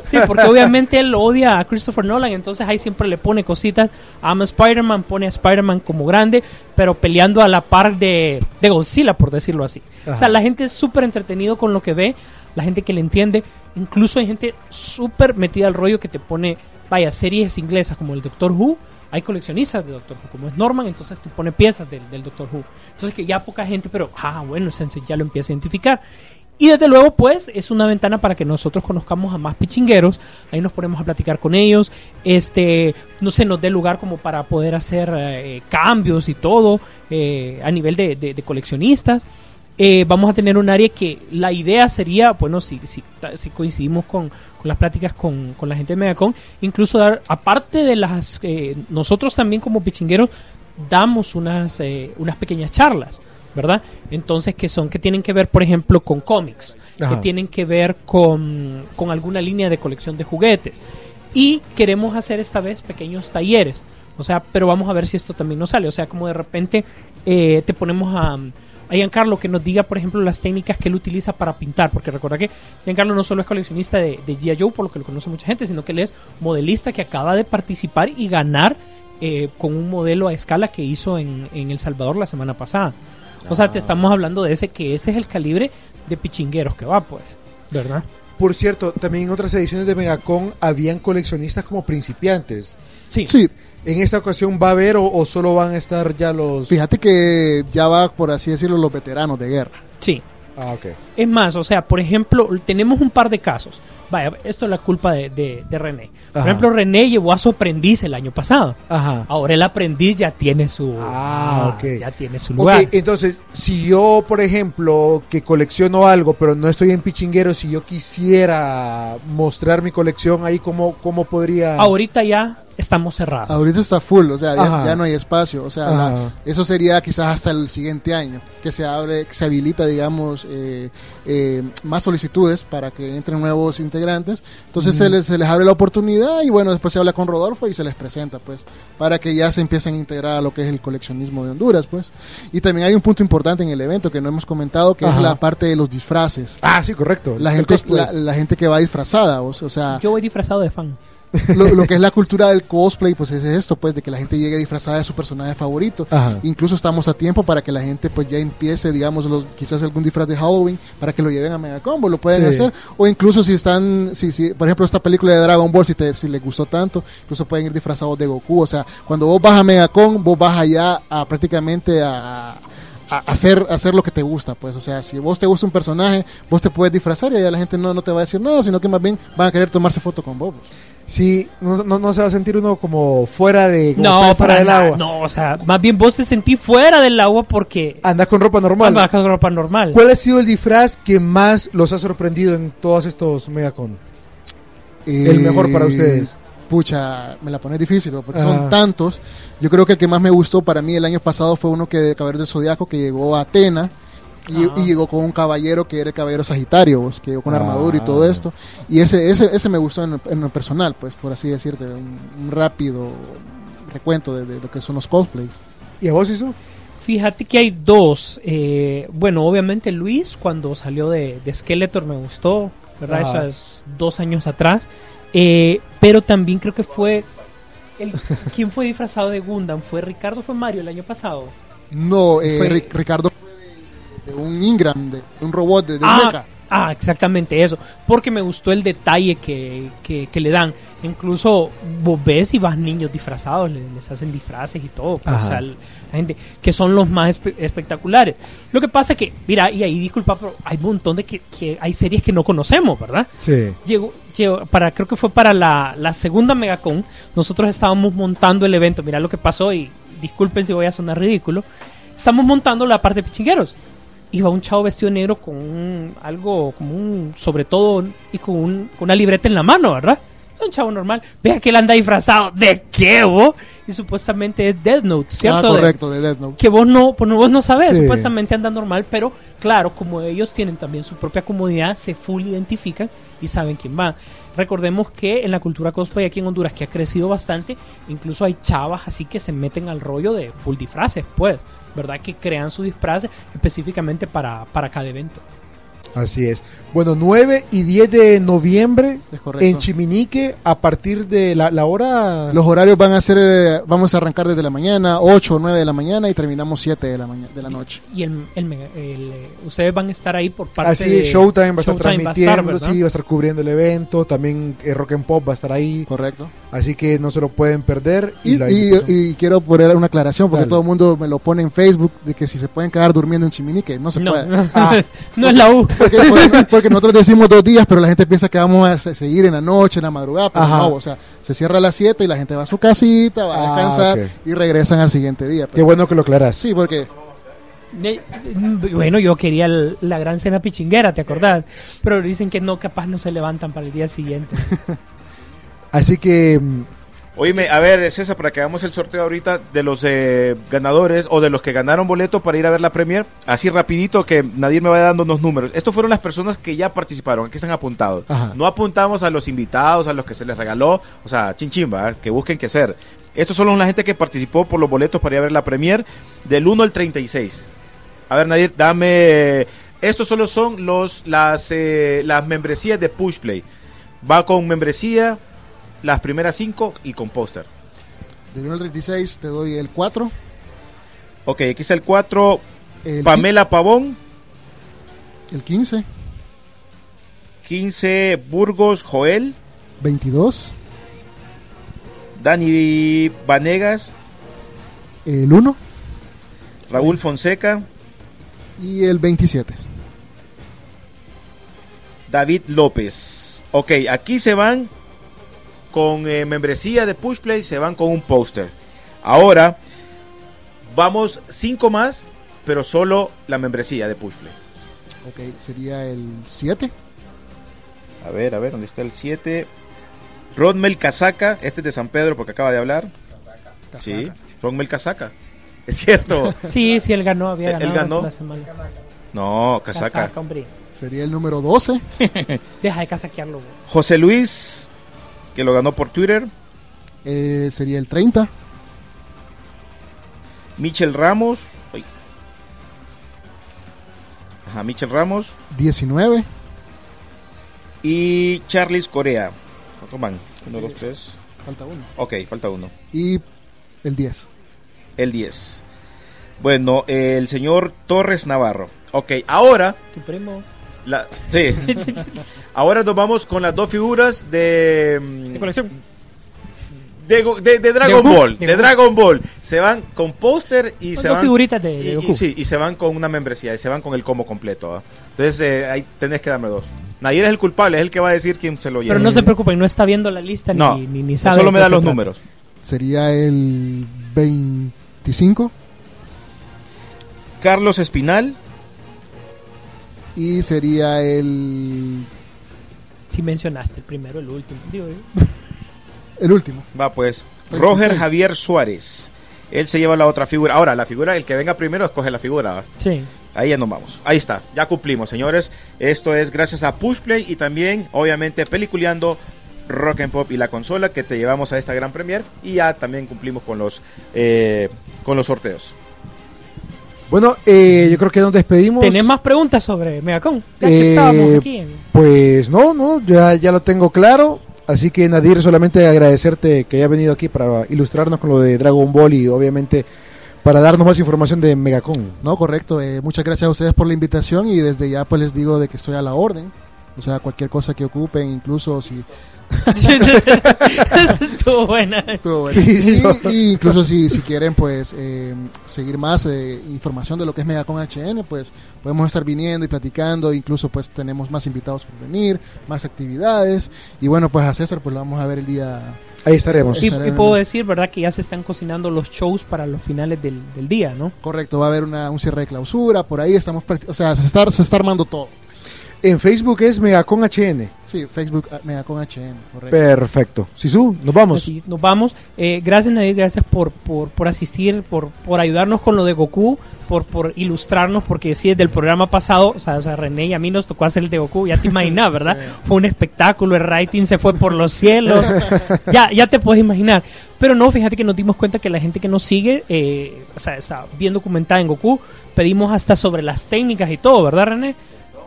Sí, porque obviamente él odia a Christopher Nolan, entonces ahí siempre le pone cositas. Ama Spider-Man, pone a Spider-Man como grande, pero peleando a la par de, de Godzilla, por decirlo así. O sea, la gente es súper entretenido con lo que ve, la gente que le entiende. Incluso hay gente súper metida al rollo que te pone, vaya, series inglesas como el Doctor Who. Hay coleccionistas de Doctor Who, como es Norman, entonces te pone piezas del, Doctor Who. Entonces que ya poca gente, pero, ah, bueno, ya lo empieza a identificar. Y desde luego, pues, es una ventana para que nosotros conozcamos a más pichingueros. Ahí nos ponemos a platicar con ellos. Este, no se nos dé lugar como para poder hacer eh, cambios y todo eh, a nivel de coleccionistas. Eh, vamos a tener un área que la idea sería, bueno, si, si, si coincidimos con, con las pláticas con, con la gente de Megacon, incluso dar, aparte de las, eh, nosotros también como pichingueros damos unas, eh, unas pequeñas charlas, ¿verdad? Entonces, que son, que tienen que ver, por ejemplo, con cómics, Ajá. que tienen que ver con, con alguna línea de colección de juguetes. Y queremos hacer esta vez pequeños talleres. O sea, pero vamos a ver si esto también nos sale. O sea, como de repente eh, te ponemos a, a Giancarlo que nos diga, por ejemplo, las técnicas que él utiliza para pintar. Porque recuerda que Giancarlo no solo es coleccionista de, de G.I. Joe, por lo que lo conoce mucha gente, sino que él es modelista que acaba de participar y ganar eh, con un modelo a escala que hizo en, en El Salvador la semana pasada. O sea, te estamos hablando de ese que ese es el calibre de pichingueros que va, pues. ¿Verdad? Por cierto, también en otras ediciones de Megacon habían coleccionistas como principiantes. Sí. Sí, ¿En esta ocasión va a haber o, o solo van a estar ya los...? fíjate que ya va, por así decirlo, los veteranos de guerra. Sí. Ah, ok. Es más, o sea, por ejemplo, tenemos un par de casos. Vaya, esto es la culpa de, de- de René. Por Ajá. ejemplo, René llevó a su aprendiz el año pasado. Ajá. Ahora el aprendiz ya tiene su, Ah, ok. ya tiene su Ok, lugar. entonces, si yo, por ejemplo, que colecciono algo, pero no estoy en Pichinguero, si yo quisiera mostrar mi colección ahí, ¿cómo, cómo podría...? Ahorita ya estamos cerrados. Ahorita está full, o sea, ya, ya no hay espacio. O sea, la- eso sería quizás hasta el siguiente año, que se abre, que se habilita, digamos, eh, eh, más solicitudes para que entren nuevos integrantes. Entonces se, les, se les abre la oportunidad y bueno, después se habla con Rodolfo y se les presenta, pues, para que ya se empiecen a integrar a lo que es el coleccionismo de Honduras, pues. Y también hay un punto importante en el evento que no hemos comentado, que Ajá. es la parte de los disfraces. Ah, sí, correcto. La El gente, la, la gente que va disfrazada, o sea, Yo voy disfrazado de fan. Lo, lo que es la cultura del cosplay, pues es esto, pues, de que la gente llegue disfrazada de su personaje favorito. Ajá. Incluso estamos a tiempo para que la gente, pues, ya empiece, digamos, los, quizás algún disfraz de Halloween para que lo lleven a Megacombo, lo pueden Sí. hacer. O incluso si están, si, si, por ejemplo, esta película de Dragon Ball, si, te, si les gustó tanto, incluso pueden ir disfrazados de Goku. O sea, cuando vos vas a Megacon, vos vas allá a prácticamente a a hacer, hacer lo que te gusta, pues, o sea, si vos te gusta un personaje, vos te puedes disfrazar y allá la gente no, no te va a decir nada, sino que más bien van a querer tomarse foto con vos. Sí, no, no, no se va a sentir uno como fuera de... como No, fuera para del agua. No, o sea, más bien vos te sentís fuera del agua porque Andas con ropa normal. andas con ropa normal. ¿Cuál ha sido el disfraz que más los ha sorprendido en todos estos Megacon? El mejor para ustedes. Pucha, me la pones difícil, porque son tantos. Yo creo que el que más me gustó para mí el año pasado fue uno que de Caballero del Zodiaco que llegó a Atena. Y, Ah. y llegó con un caballero que era el caballero Sagitario, pues, que llegó con Ah. armadura y todo esto. Y ese, ese, ese me gustó en, en lo personal, pues, por así decirte, un, un rápido recuento de, de lo que son los cosplays. ¿Y a vos hizo? Fíjate que hay dos. eh, bueno, obviamente Luis, cuando salió de, de Skeletor, me gustó, ¿verdad? Ajá. Eso es dos años atrás. Eh, pero también creo que fue. El, ¿Quién fue disfrazado de Gundam? ¿Fue Ricardo o fue Mario el año pasado? No, eh, Fue- Ri- Ricardo de un Ingram, de, de un robot, de, de un Ah, mecha. ah, exactamente eso. Porque me gustó el detalle que, que- que le dan. Incluso vos ves y vas niños disfrazados, les, les hacen disfraces y todo. pues, o sea, la gente que son los más espe- espectaculares. Lo que pasa que, mira, y ahí disculpa, pero hay un montón de que, que hay series que no conocemos, ¿verdad? Sí. Llegó, llegó para, creo que fue para la, la segunda Megacon. Nosotros estábamos montando el evento. Mira lo que pasó y disculpen si voy a sonar ridículo. Estamos montando la parte de pichingueros. Iba un chavo vestido de negro con un, algo como un sobre todo y con, un- con una libreta en la mano, ¿verdad? un chavo normal. Vea que él anda disfrazado. ¿De qué, vos? Y supuestamente es Death Note, ¿cierto? Ah, correcto, de Death Note. Que vos no, pues vos no sabés, Sí. supuestamente anda normal, pero claro, como ellos tienen también su propia comodidad, se full identifican y saben quién va. Recordemos que en la cultura cosplay aquí en Honduras, que ha crecido bastante, incluso hay chavas así que se meten al rollo de full disfraces, pues, ¿verdad? Que crean su disfraz específicamente para, para cada evento. Así es. Bueno, 9 y 10 de noviembre Es correcto. en Chiminique a partir de la, la hora... Los horarios van a ser, eh, vamos a arrancar desde la mañana, 8 o 9 de la mañana y terminamos 7 de la, mañana, de la noche. Y el, el mega- el, eh, ustedes van a estar ahí por parte Así de Showtime va a estar Showtime transmitiendo, ¿verdad? sí, va a estar cubriendo el evento, también eh, Rock and Pop va a estar ahí. Correcto. Así que no se lo pueden perder. Y, y- y quiero poner una aclaración porque Dale. todo el mundo me lo pone en Facebook de que si se pueden quedar durmiendo en Chiminique, no se No. puede. Ah. No es la U. Porque, porque- porque nosotros decimos dos días, pero la gente piensa que vamos a se- seguir en la noche, en la madrugada, pero Ajá. no, o sea, se cierra a las 7 y la gente va a su casita, va a Ah, descansar y regresan al siguiente día. Qué bueno que lo aclaras. Sí, porque Ne- Bueno, yo quería el- la gran cena pichinguera, ¿te acordás? Pero dicen que no, capaz no se levantan para el día siguiente. Así que... Oíme, a ver, César, para que hagamos el sorteo ahorita de los eh, ganadores o de los que ganaron boleto para ir a ver la premier, así rapidito que nadie me vaya dando unos números. Estos fueron las personas que ya participaron, aquí están apuntados. Ajá. No apuntamos a los invitados, a los que se les regaló, o sea, chinchimba, que busquen qué hacer. Estos son la gente que participó por los boletos para ir a ver la premier del 1 al 36. A ver, Nadir, dame... Estos solo son los, las, eh, las membresías de Pushplay. Va con membresía, las primeras cinco y con póster. del 1 al 36 te doy el 4, Ok, aquí está el 4. el, Pamela Pavón. el 15, 15. Burgos Joel. 22, Dani Vanegas. el 1 Raúl Fonseca. y el 27. David López. Ok, aquí se van con eh, membresía de Pushplay, se van con un póster. Ahora, vamos cinco más, pero solo la membresía de Pushplay. Ok, sería el 7, A ver, a ver, ¿dónde está el 7? Rodmel Casaca, este es de San Pedro porque acaba de hablar. Sí, Rodmel Casaca. Es cierto. Sí, sí, él ganó, había Él- él ganado ganó. la semana. No, Casaca. Casaca, hombre. sería el número 12, Deja de casaquearlo. güey. José Luis, que lo ganó por Twitter. eh, sería el 30, Michel Ramos. Ay. Ajá, Michel Ramos. 19, Y Charles Corea. ¿Cuántos van? Uno, dos, tres. falta uno, Ok, falta uno. y el 10. El 10. Bueno, el señor Torres Navarro. Ok, ahora. Tu primo. La, sí. ahora nos vamos con las dos figuras de. mm, De colección. De, Go- de- de Dragon De Goku, Ball. de. Dragon Ball. Se van con póster y se dos van. figuritas de- de y- y Goku. sí, y se van con una membresía. Y se van con el combo completo. ¿va? Entonces, eh, ahí tenés que darme dos. Nadir es el culpable, es el que va a decir quién se lo lleva. Pero no se preocupen, no está viendo la lista No, ni, ni, ni sabe. solo me da los trata. números. Sería el 25 Carlos Espinal. Y sería el, Si mencionaste el primero, el último. Digo, yo. el último. Va pues. 26. Roger Javier Suárez. Él se lleva la otra figura. Ahora, la figura, el que venga primero escoge la figura. ¿va? Sí. Ahí ya nos vamos. Ahí está. Ya cumplimos, señores. Esto es gracias a Pushplay y también, obviamente, peliculeando Rock and Pop y la consola que te llevamos a esta gran premier. Y ya también cumplimos con los, eh, con los sorteos. Bueno, eh, yo creo que nos despedimos. ¿Tenés más preguntas sobre Megacon? Ya que Eh, estábamos aquí. en- Pues no, no, ya, ya lo tengo claro. Así que Nadir, solamente agradecerte que haya venido aquí para ilustrarnos con lo de Dragon Ball y obviamente para darnos más información de Megacon. No, correcto. eh, muchas gracias a ustedes por la invitación y desde ya pues les digo de que estoy a la orden. O sea, cualquier cosa que ocupen, incluso si... Eso estuvo buena. Estuvo bueno. Sí, y incluso si, si quieren pues eh, seguir más eh, información de lo que es Megacon HN, pues podemos estar viniendo y platicando, incluso pues tenemos más invitados por venir, más actividades y bueno pues a César pues lo vamos a ver el día... Ahí estaremos. Y, y puedo decir, ¿verdad? Que ya se están cocinando los shows para los finales del, del día, ¿no? Correcto, va a haber una, un cierre de clausura, por ahí estamos, o sea, se está, se está armando todo. En Facebook es Megacon HN. Sí, Facebook ah, Megacon HN, correcto. Perfecto. Sisu, nos vamos. Así, nos vamos. Eh, gracias, Nadir, gracias por, por, por asistir, por, por ayudarnos con lo de Goku, por, por ilustrarnos, porque sí, desde el programa pasado, o sea, o sea, René y a mí nos tocó hacer el de Goku, ya te imaginas, ¿verdad? Fue un espectáculo, el rating se fue por los cielos, ya, ya te puedes imaginar. Pero no, fíjate que nos dimos cuenta que la gente que nos sigue, eh, o sea, está bien documentada en Goku, pedimos hasta sobre las técnicas y todo, ¿verdad, René?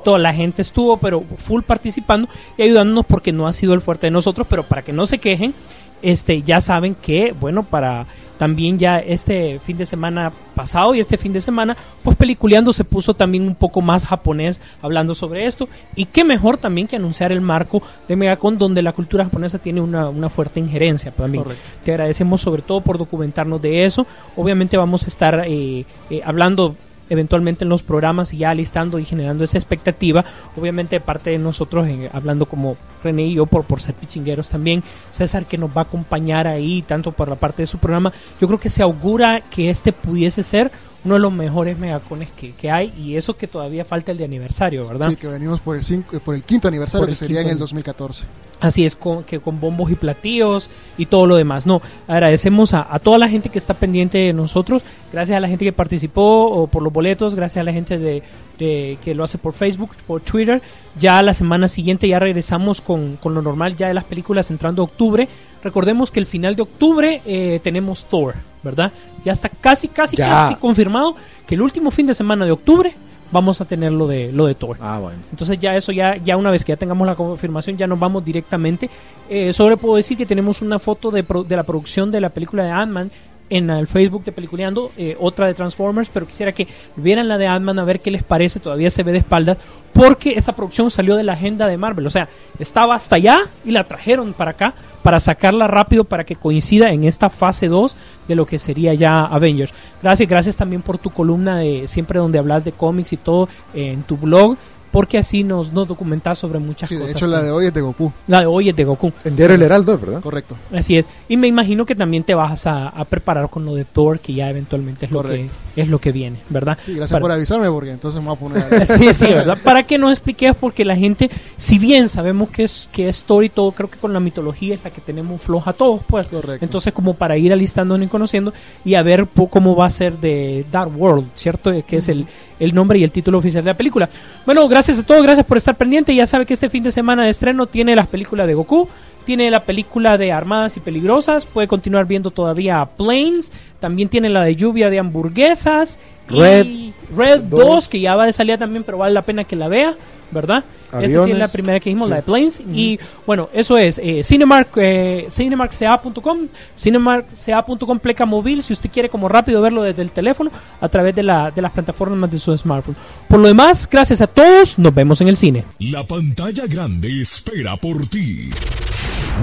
Toda la gente estuvo, pero full participando y ayudándonos porque no ha sido el fuerte de nosotros, pero para que no se quejen, este, ya saben que, bueno, para también ya este fin de semana pasado y este fin de semana, pues Peliculeando se puso también un poco más japonés hablando sobre esto. Y qué mejor también que anunciar el marco de Megacon, donde la cultura japonesa tiene una, una fuerte injerencia también. Te agradecemos sobre todo por documentarnos de eso. Obviamente vamos a estar eh, eh, hablando eventualmente en los programas y ya listando y generando esa expectativa, obviamente parte de nosotros, hablando como René y yo por, por ser pichingueros también, César que nos va a acompañar ahí, tanto por la parte de su programa, yo creo que se augura que este pudiese ser uno de los mejores megacones que, que, hay y eso que todavía falta el de aniversario, ¿verdad? Sí, que venimos por el, cinco, por el quinto aniversario el que sería en el 2014. Así es, con, que con bombos y platillos y todo lo demás. No, agradecemos a, a toda la gente que está pendiente de nosotros, gracias a la gente que participó o por los boletos, gracias a la gente de, de- que lo hace por Facebook, por Twitter. Ya la semana siguiente ya regresamos con, con lo normal ya de las películas entrando octubre. Recordemos que el final de octubre eh, tenemos Thor, ¿verdad? Ya está casi, casi, Ya. casi confirmado que el último fin de semana de octubre vamos a tener lo de, lo de Thor. Ah, bueno. Entonces ya eso, ya, ya una vez que ya tengamos la confirmación, ya nos vamos directamente. Eh, sobre puedo decir que tenemos una foto de, pro- de la producción de la película de Ant-Man en el Facebook de Peliculeando, eh, otra de Transformers, pero quisiera que vieran la de Ant-Man a ver qué les parece, todavía se ve de espaldas, porque esta producción salió de la agenda de Marvel, o sea, estaba hasta allá y la trajeron para acá para sacarla rápido para que coincida en esta fase 2 de lo que sería ya Avengers. Gracias, gracias también por tu columna de siempre donde hablas de cómics y todo en tu blog, porque así nos, nos documentas sobre muchas Sí, de cosas. hecho la de hoy es de Goku. La de hoy es de Goku. En Diario El Heraldo, ¿verdad? Correcto. Así es. Y me imagino que también te vas a, a preparar con lo de Thor, que ya eventualmente es lo, que, es lo que viene, ¿verdad? Sí, gracias Para- por avisarme porque entonces me voy a poner a- sí, sí, ¿verdad? Para que nos expliques, porque la gente, si bien sabemos que es, que es Thor y todo, creo que con la mitología es la que tenemos floja todos, pues. Correcto. Entonces, como para ir alistándonos y conociendo y a ver cómo va a ser de Dark World, ¿cierto? Que es el, el nombre y el título oficial de la película. Bueno, gracias a todos, gracias por estar pendiente. Ya sabe que este fin de semana de estreno tiene las películas de Goku. Tiene la película de Armadas y Peligrosas. Puede continuar viendo todavía Planes. También tiene la de Lluvia de Hamburguesas. y Red Red 2, dos. que ya va de salida también, pero vale la pena que la vea, ¿verdad? Esa sí es la primera que dijimos, Sí. la de Planes. Y bueno, eso es eh, Cinemark, eh, cinemarkca.com, cinemarkca.com pleca móvil, si usted quiere como rápido verlo desde el teléfono, a través de, la, de las plataformas de su smartphone. Por lo demás, gracias a todos, nos vemos en el cine. La pantalla grande espera por ti.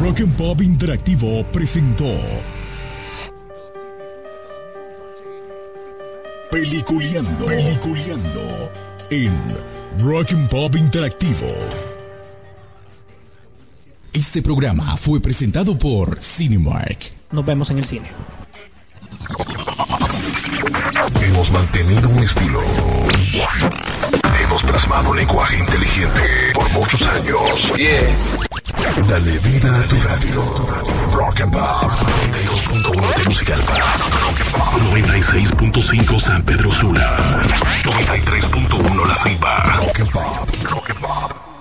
Rock and Pop Interactivo presentó Peliculeando, Peliculeando en Rock and Pop Interactivo. Este programa fue presentado por Cinemark. Nos vemos en el cine. Hemos mantenido un estilo. Hemos plasmado lenguaje inteligente por muchos años. Yeah. Dale vida a tu radio. Rock and Pop. 92.1 de Musical Pop. 96.5 San Pedro Sula. 93.1 La Ceiba. Rock and Pop. Rock and Pop.